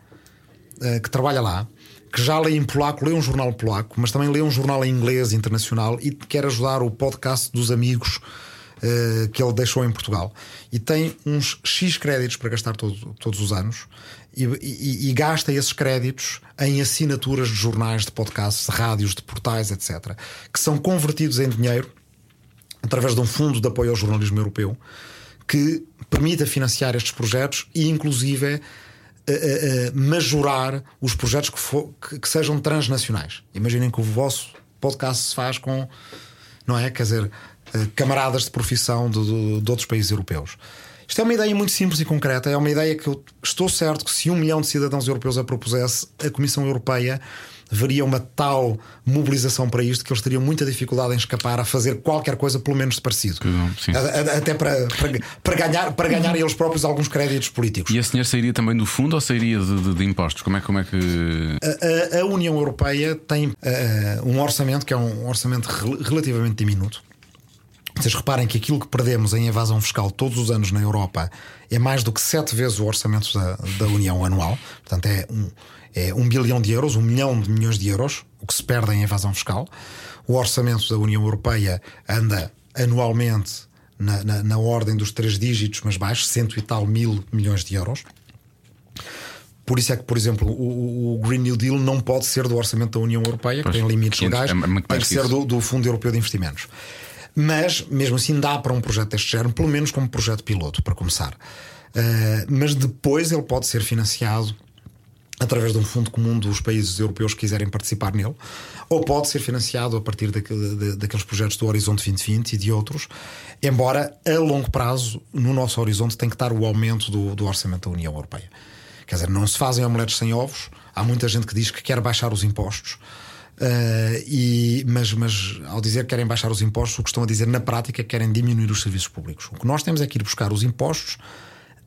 S5: uh, que trabalha lá, que já lê em polaco, lê um jornal polaco, mas também lê um jornal em inglês internacional e quer ajudar o podcast dos amigos uh, que ele deixou em Portugal. E tem uns X créditos para gastar todo, todos os anos e, e, e, gasta esses créditos em assinaturas de jornais, de podcasts, de rádios, de portais, etc., que são convertidos em dinheiro através de um fundo de apoio ao jornalismo europeu que permita financiar estes projetos e, inclusive, majorar os projetos que, for, que, que, sejam transnacionais. Imaginem que o vosso podcast se faz com, não é? Quer dizer, uh, camaradas de profissão de, de, de, outros países europeus. Isto é uma ideia muito simples e concreta. É uma ideia que eu estou certo que se um milhão de cidadãos europeus a propusesse, a Comissão Europeia veria uma tal mobilização para isto que eles teriam muita dificuldade em escapar a fazer qualquer coisa, pelo menos de parecido. Até para, para, para, ganhar, para ganhar eles próprios alguns créditos políticos.
S1: E esse dinheiro sairia também do fundo ou sairia de, de, de impostos? Como é, como é que.
S5: A, a, a União Europeia tem uh, um orçamento que é um orçamento relativamente diminuto. Vocês reparem que aquilo que perdemos em evasão fiscal todos os anos na Europa é mais do que sete vezes o orçamento da, da União anual. Portanto, é um é um bilhão de euros, um milhão de milhões de euros, o que se perde em evasão fiscal. O orçamento da União Europeia anda anualmente na, na, na ordem dos três dígitos, mas baixo, cento e tal mil milhões de euros. Por isso é que, por exemplo, o, o, Green New Deal não pode ser do orçamento da União Europeia, pois, que tem limites legais, é tem que ser do, do, Fundo Europeu de Investimentos. Mas, mesmo assim, dá para um projeto deste género, pelo menos como projeto piloto, para começar. Uh, mas depois ele pode ser financiado através de um fundo comum dos países europeus que quiserem participar nele, ou pode ser financiado a partir daqueles projetos do Horizonte 2020 e de outros, embora a longo prazo, no nosso horizonte, tem que estar o aumento do, do orçamento da União Europeia. Quer dizer, não se fazem omeletes sem ovos, há muita gente que diz que quer baixar os impostos. Uh, e, mas, mas ao dizer que querem baixar os impostos, o que estão a dizer na prática é que querem diminuir os serviços públicos. O que nós temos é que ir buscar os impostos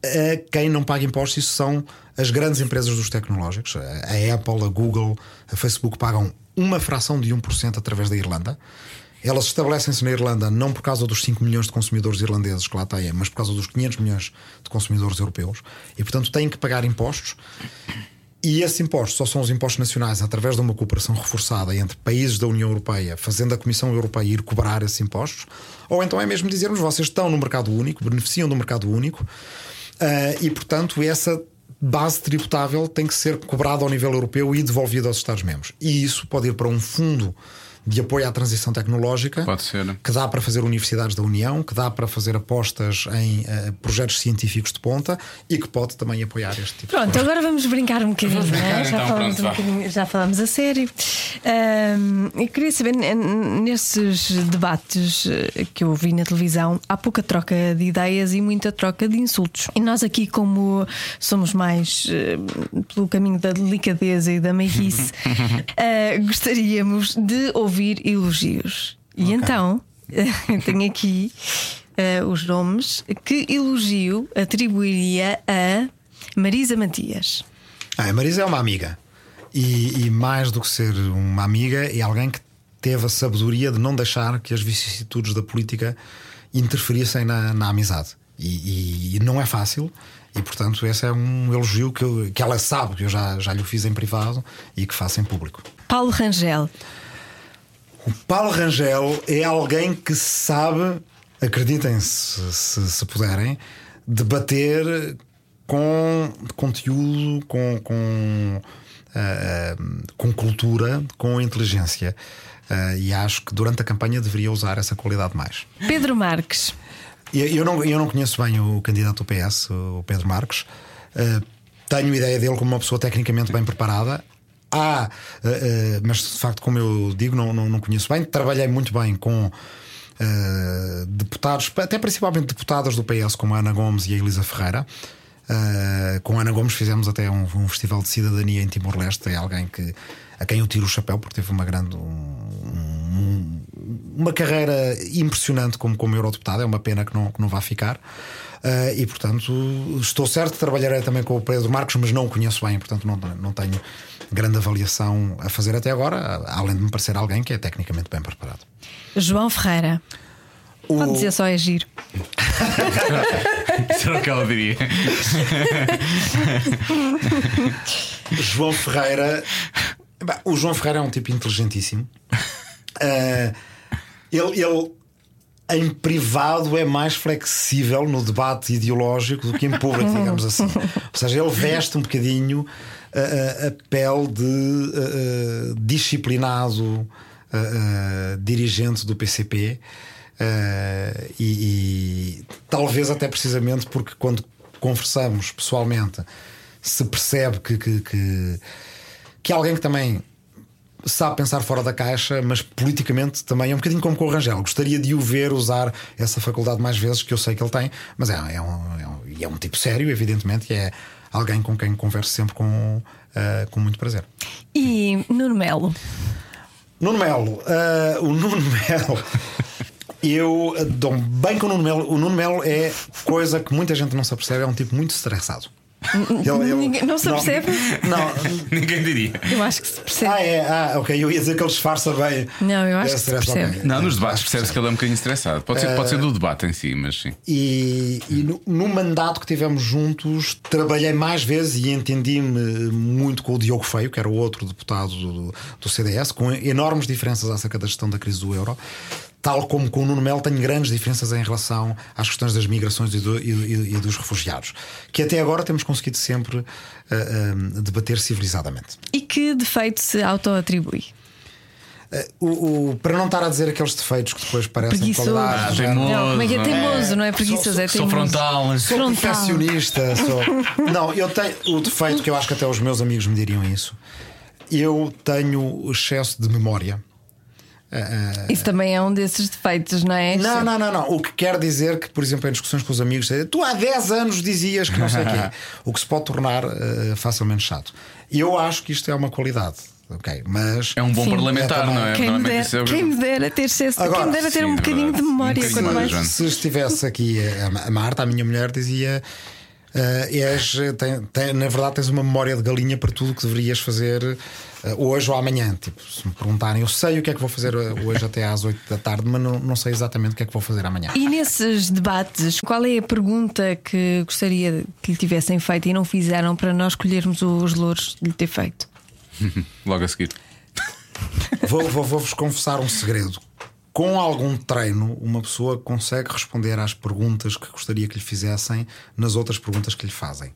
S5: a quem não paga impostos, isso são as grandes empresas dos tecnológicos. A Apple, a Google, a Facebook pagam uma fração de 1% através da Irlanda. Elas estabelecem-se na Irlanda não por causa dos 5 milhões de consumidores irlandeses que lá têm, mas por causa dos 500 milhões de consumidores europeus. E, portanto, têm que pagar impostos. E esses impostos só são os impostos nacionais através de uma cooperação reforçada entre países da União Europeia, fazendo a Comissão Europeia ir cobrar esses impostos. Ou então é mesmo dizermos: vocês estão no mercado único, beneficiam do mercado único, uh, e, portanto, essa base tributável tem que ser cobrada ao nível europeu e devolvida aos Estados-membros. E isso pode ir para um fundo de apoio à transição tecnológica.
S1: Pode ser.
S5: Que dá para fazer universidades da União, que dá para fazer apostas em uh, projetos científicos de ponta e que pode também apoiar este tipo
S2: Pronto,
S5: de
S2: agora vamos brincar um bocadinho.
S1: Vamos brincar,
S2: né? já,
S1: então,
S2: falamos
S1: pronto,
S2: um bocadinho já falamos a sério. Um, eu queria saber, nesses debates eh, que eu vi na televisão, há pouca troca de ideias e muita troca de insultos. E nós aqui, como somos mais uh, pelo caminho da delicadeza e da meiguice, uh, gostaríamos de ouvir ouvir elogios. E okay. então, tenho aqui uh, os nomes. Que elogio atribuiria a Marisa Matias?
S5: Ah, a Marisa é uma amiga. E, e, mais do que ser uma amiga, é alguém que teve a sabedoria de não deixar que as vicissitudes da política interferissem na, na amizade. E, e, e, não é fácil. E portanto, esse é um elogio que, eu, que ela sabe que eu já, já lhe fiz em privado e que faço em público.
S2: Paulo Rangel.
S5: O Paulo Rangel é alguém que sabe, acreditem-se se, se puderem, debater com conteúdo, com, com, uh, com cultura, com inteligência. Uh, e acho que durante a campanha deveria usar essa qualidade mais.
S2: Pedro Marques.
S5: Eu, eu, não, eu não conheço bem o candidato do PS, o Pedro Marques. Uh, tenho ideia dele como uma pessoa tecnicamente bem preparada há, uh, uh, mas de facto, como eu digo, não, não, não conheço bem. Trabalhei muito bem com uh, deputados, até principalmente deputadas do PS, como a Ana Gomes e a Elisa Ferreira. com a Ana Gomes fizemos até um, um festival de cidadania em Timor-Leste. É alguém que, a quem eu tiro o chapéu, porque teve uma grande. Um, uma carreira impressionante como, como eurodeputado. É uma pena que não, que não vá ficar. Uh, e portanto estou certo, trabalharei também com o Pedro Marcos, mas não o conheço bem, portanto não, não tenho grande avaliação a fazer até agora, além de me parecer alguém que é tecnicamente bem preparado.
S2: João Ferreira. O... Pode dizer só é giro.
S1: Será que ela diria?
S5: João Ferreira. O João Ferreira é um tipo inteligentíssimo. Uh, ele, ele, em privado, é mais flexível no debate ideológico do que em público, digamos assim. Ou seja, ele veste um bocadinho a, pele de disciplinado dirigente do PCP. E, e, talvez até precisamente porque quando conversamos pessoalmente se percebe que, que, que, que alguém que também sabe pensar fora da caixa, mas politicamente também é um bocadinho como com o Rangel. Gostaria de o ver usar essa faculdade mais vezes, que eu sei que ele tem, mas é, é, um, é, um, é um tipo sério, evidentemente, e é alguém com quem converso sempre com, uh, com muito prazer.
S2: E Nuno Melo?
S5: Nuno Melo, uh, o Nuno Melo. Eu dou bem com o Nuno Melo. O Nuno Melo é coisa que muita gente não se apercebe, é um tipo muito estressado.
S2: Ele, não se percebe?
S5: Não,
S1: ninguém diria.
S2: Eu acho que se percebe.
S5: Ah, é, ah, ok. Eu ia dizer que ele disfarça bem.
S2: Não, eu acho que se percebe.
S1: Okay. Não, nos debates percebe-se que ele é um bocadinho estressado. Pode ser, uh, pode ser do debate em si, mas sim.
S5: E, e no, no, mandato que tivemos juntos, trabalhei mais vezes e entendi-me muito com o Diogo Feio, que era o outro deputado do, do CDS, com enormes diferenças acerca da gestão da crise do euro tal como com o Nuno Melo, tenho grandes diferenças em relação às questões das migrações e, do, e, e dos refugiados, que até agora temos conseguido sempre uh, uh, debater civilizadamente.
S2: E que defeito se auto-atribui?
S5: Uh, o, o, para não estar a dizer aqueles defeitos que depois parecem
S2: preguiçoso.
S1: Ah, teimoso,
S2: não, como é que é teimoso, não é preguiçoso,
S1: sou,
S2: é teimoso.
S1: Sou frontal,
S5: sou
S2: frontal.
S5: perfeccionista. Sou... não, eu tenho o defeito que eu acho que até os meus amigos me diriam isso. Eu tenho excesso de memória.
S2: Uh, Isso também é um desses defeitos, não é?
S5: Não, não, não, não. O que quer dizer que, por exemplo, em discussões com os amigos, tu há 10 anos dizias que não sei o quê, o que se pode tornar uh, facilmente chato. E eu acho que isto é uma qualidade. Ok, mas
S1: é um bom Sim. parlamentar, é não é?
S2: Quem me, dera, é quem me dera ter, excesso, Agora, quem me dera ter sim, um bocadinho de memória. Um
S5: quando mais... Se estivesse aqui a, a Marta, a minha mulher, dizia Uh, és, tem, tem, na verdade, tens uma memória de galinha para tudo o que deverias fazer uh, hoje ou amanhã. Tipo, se me perguntarem, eu sei o que é que vou fazer hoje até às 8 da tarde, mas não, não sei exatamente o que é que vou fazer amanhã.
S2: E nesses debates, qual é a pergunta que gostaria que lhe tivessem feito e não fizeram para nós escolhermos os louros de lhe ter feito?
S1: Logo a seguir.
S5: Vou-vos vou, vou confessar um segredo com algum treino, uma pessoa consegue responder às perguntas que gostaria que lhe fizessem nas outras perguntas que lhe fazem.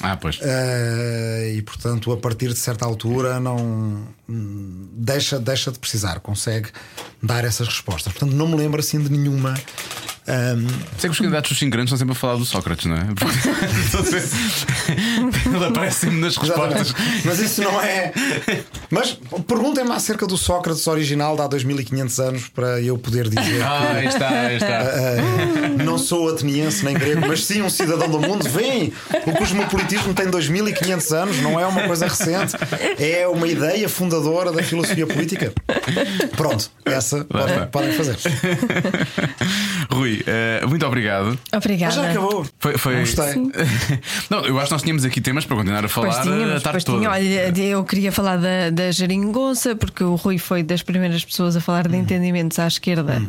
S1: Ah, pois. Uh,
S5: e portanto, a partir de certa altura, não deixa, deixa de precisar, consegue dar essas respostas. Portanto, não me lembro assim de nenhuma
S1: um... Sei que os candidatos dos 5 grandes estão sempre a falar do Sócrates, não é? Ele aparece sempre nas respostas.
S5: Exatamente. Mas isso não é. Mas perguntem-me acerca do Sócrates original de há 2500 anos para eu poder dizer.
S1: Ah, aí está, aí está.
S5: Uh, uh, não sou ateniense nem grego, mas sim um cidadão do mundo. Vem! O cosmopolitismo tem 2500 anos, não é uma coisa recente, é uma ideia fundadora da filosofia política. Pronto, essa podem, podem fazer.
S1: Rui, uh, muito obrigado.
S2: Obrigada.
S5: já acabou.
S1: Foi, foi...
S5: Gostei.
S1: Não, eu acho que nós tínhamos aqui temas para continuar a falar
S2: tínhamos,
S1: a tarde toda.
S2: Tinha. Olha, eu queria falar da, da geringonça, porque o Rui foi das primeiras pessoas a falar de hum. entendimentos à esquerda.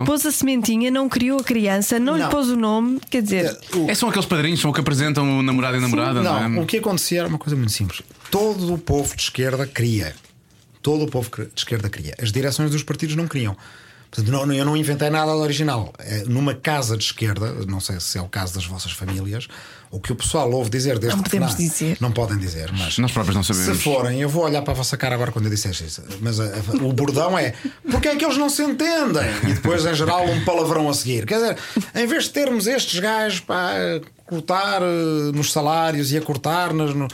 S2: Hum. Pôs a sementinha, não criou a criança, não, não. lhe pôs o nome. Quer dizer,
S1: é, o... é, são aqueles padrinhos são que apresentam o namorado e a namorada,
S5: não,
S1: não
S5: é? O que acontecia era uma coisa muito simples. Todo o povo de esquerda queria. Todo o povo de esquerda queria. As direções dos partidos não queriam. Portanto, não, eu não inventei nada original. É, numa casa de esquerda, não sei se é o caso das vossas famílias, o que o pessoal ouve dizer desde
S2: não podemos
S5: que
S2: dizer.
S5: não podem dizer, mas
S1: nós próprios não sabemos.
S5: Se forem, eu vou olhar para a vossa cara agora quando eu disseste isso. Mas a, a, o bordão é porque é que eles não se entendem? E depois, em geral, um palavrão a seguir. Quer dizer, em vez de termos estes gajos para cortar uh, nos salários e a cortar nas, no,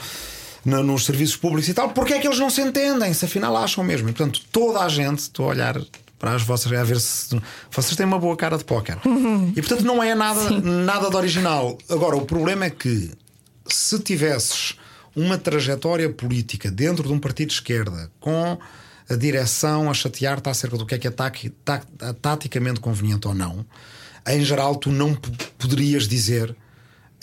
S5: no, nos serviços públicos e tal, porque é que eles não se entendem? Se afinal acham mesmo. E portanto, toda a gente, estou a olhar para as vossas a ver se vocês têm uma boa cara de póquer. E portanto não é nada, nada de original. Agora, o problema é que se tivesses uma trajetória política dentro de um partido de esquerda com a direção a chatear-te acerca do que é que é taticamente conveniente ou não, em geral tu não poderias dizer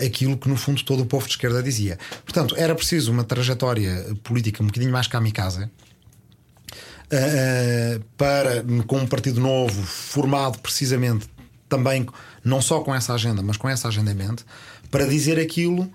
S5: aquilo que no fundo todo o povo de esquerda dizia. Portanto, era preciso uma trajetória política um bocadinho mais kamikaze para, com um partido novo, formado precisamente também, não só com essa agenda, mas com essa agenda em mente, para dizer aquilo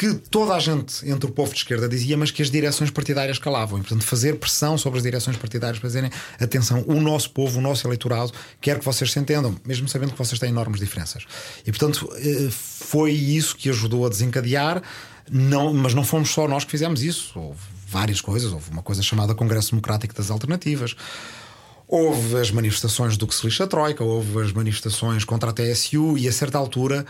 S5: que toda a gente entre o povo de esquerda dizia, mas que as direções partidárias calavam. E, portanto, fazer pressão sobre as direções partidárias para dizerem: atenção, o nosso povo, o nosso eleitorado, quer que vocês se entendam, mesmo sabendo que vocês têm enormes diferenças. E, portanto, eh, foi isso que ajudou a desencadear. Não, mas não fomos só nós que fizemos isso. Houve várias coisas. Houve uma coisa chamada Congresso Democrático das Alternativas. Houve as manifestações do que se lixa a Troika, houve as manifestações contra a TSU e a certa altura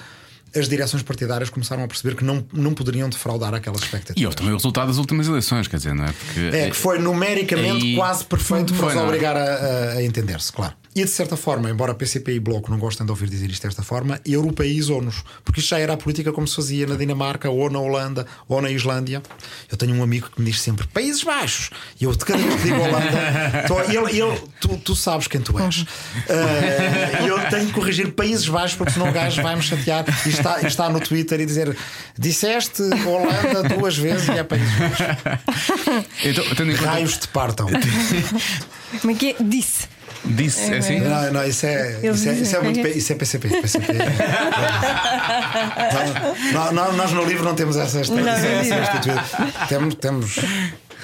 S5: as direções partidárias começaram a perceber que não, não poderiam defraudar aquelas expectativas.
S1: E houve também o resultado das últimas eleições, quer dizer, não é? Porque
S5: é que foi numericamente aí... quase perfeito para os é? obrigar a, a, a entender-se, claro. E de certa forma, embora PCP e Bloco não gostem de ouvir dizer isto desta forma, europeizou-nos. Porque isto já era a política como se fazia na Dinamarca, ou na Holanda, ou na Islândia. Eu tenho um amigo que me diz sempre Países Baixos. E eu, de cada vez que digo Holanda, tô, ele, ele, tu, tu, sabes quem tu és. Uh, eu tenho que corrigir Países Baixos, porque senão o gajo vai-me chatear e está, está no Twitter e dizer Disseste Holanda duas vezes e é Países Baixos. Então, Raios te partam.
S2: Como é que é? Disse.
S1: Disse, é, assim?
S5: Não, não, isso é, isso é, isso é, muito. Isso é PCP. PCP. não, não, nós no livro não temos essa, esta, não, essa, temos, temos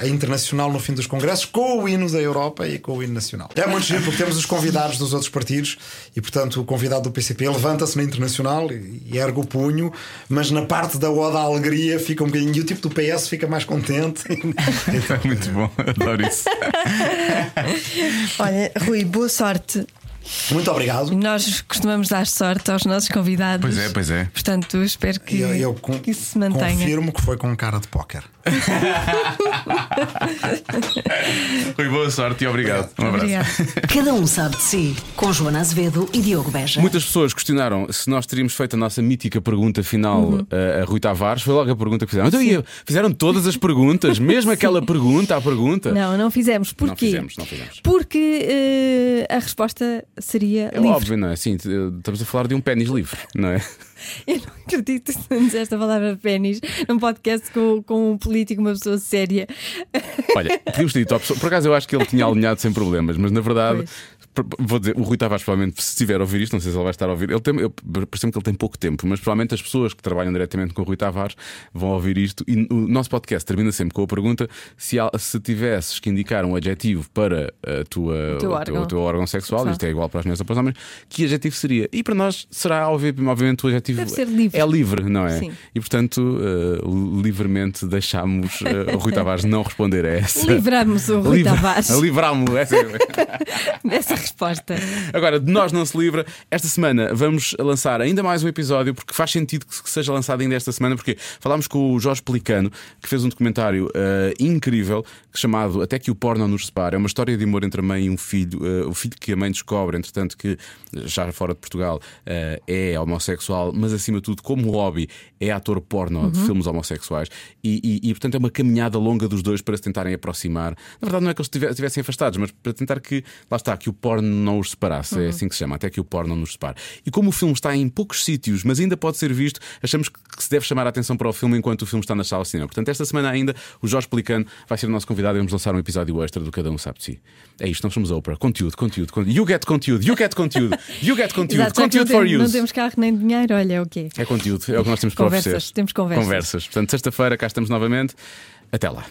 S5: a internacional no fim dos congressos, com o hino da Europa e com o hino nacional. É muito giro porque temos os convidados dos outros partidos e, portanto, o convidado do PCP levanta-se na internacional e ergue o punho, mas na parte da Oda à Alegria fica um bocadinho. E o tipo do PS fica mais contente.
S1: é muito bom, adoro isso.
S2: Olha, Rui, boa sorte
S5: muito obrigado.
S2: Nós costumamos dar sorte aos nossos convidados.
S1: Pois é, pois é.
S2: Portanto, espero que, eu, eu com, que isso se mantenha.
S5: Confirmo que foi com cara de póquer.
S1: Rui, boa sorte e obrigado. Um abraço. Obrigado.
S4: Cada um sabe de si, com Joana Azevedo e Diogo Beja.
S1: Muitas pessoas questionaram se nós teríamos feito a nossa mítica pergunta final uhum. a, a Rui Tavares. Foi logo a pergunta que fizeram. Então, ia, fizeram todas as perguntas, mesmo aquela pergunta, a pergunta.
S2: Não, não fizemos. Porquê?
S1: Não fizemos, não fizemos.
S2: Porque uh, a resposta seria
S1: É
S2: livre.
S1: óbvio, não é? Sim, estamos a falar de um pênis livre, não é?
S2: Eu não acredito que tu disseste a palavra pênis num podcast com, com um político, uma pessoa séria.
S1: Olha, podíamos ter dito Por acaso eu acho que ele tinha alinhado sem problemas, mas na verdade.
S2: Pois.
S1: Vou dizer, o Rui Tavares, provavelmente, se estiver a ouvir isto, não sei se ele vai estar a ouvir. Ele tem, eu, parece-me que ele tem pouco tempo, mas provavelmente as pessoas que trabalham diretamente com o Rui Tavares vão ouvir isto. E o nosso podcast termina sempre com a pergunta: se, se tivesses que indicar um adjetivo para a tua,
S3: O teu órgão.
S1: o teu órgão sexual, isto é igual para as mulheres ou para os homens, que adjetivo seria? E para nós será, obvi- obviamente, o adjetivo
S3: Deve ser livre.
S1: é livre, não é?
S3: Sim.
S1: E portanto, eh, livremente deixámos eh, o Rui Tavares não responder a essa.
S3: Livramos o Rui Tavares
S1: Livramos-lo. essa
S3: dessa resposta.
S1: Agora, de nós não se livra. Esta semana vamos lançar ainda mais um episódio, porque faz sentido que seja lançado ainda esta semana, porque falámos com o Jorge Pelicano, que fez um documentário eh, incrível chamado Até que o Porno nos separa. É uma história de amor entre a mãe e um filho. eh, o filho que a mãe descobre, entretanto, que já fora de Portugal eh, é homossexual, mas acima de tudo, como hobby, é ator porno de filmes homossexuais. E, e- e, portanto, é uma caminhada longa dos dois para se tentarem aproximar. Na verdade, não é que eles estive- estivessem afastados, mas para tentar que, lá está, que o porno não os separasse. É assim que se chama, até que o porno não nos separe. E como o filme está em poucos sítios, mas ainda pode ser visto, achamos que se deve chamar a atenção para o filme enquanto o filme está na sala de cinema. Portanto, esta semana ainda, o Jorge Pelicano vai ser o nosso convidado e vamos lançar um episódio extra do Cada Um Sabe de Si. É isto, nós somos Oprah. Conteúdo, conteúdo, conteúdo. You get conteúdo, you get conteúdo, you get conteúdo,
S2: Exato,
S1: conteúdo
S2: não,
S1: for
S2: tem- não temos carro nem dinheiro, olha, é o quê?
S1: É conteúdo, é o que nós temos para
S2: Conversas,
S1: oferecer.
S2: temos conversas.
S1: Conversas. Portanto, sexta-feira cá estamos novamente. Até lá.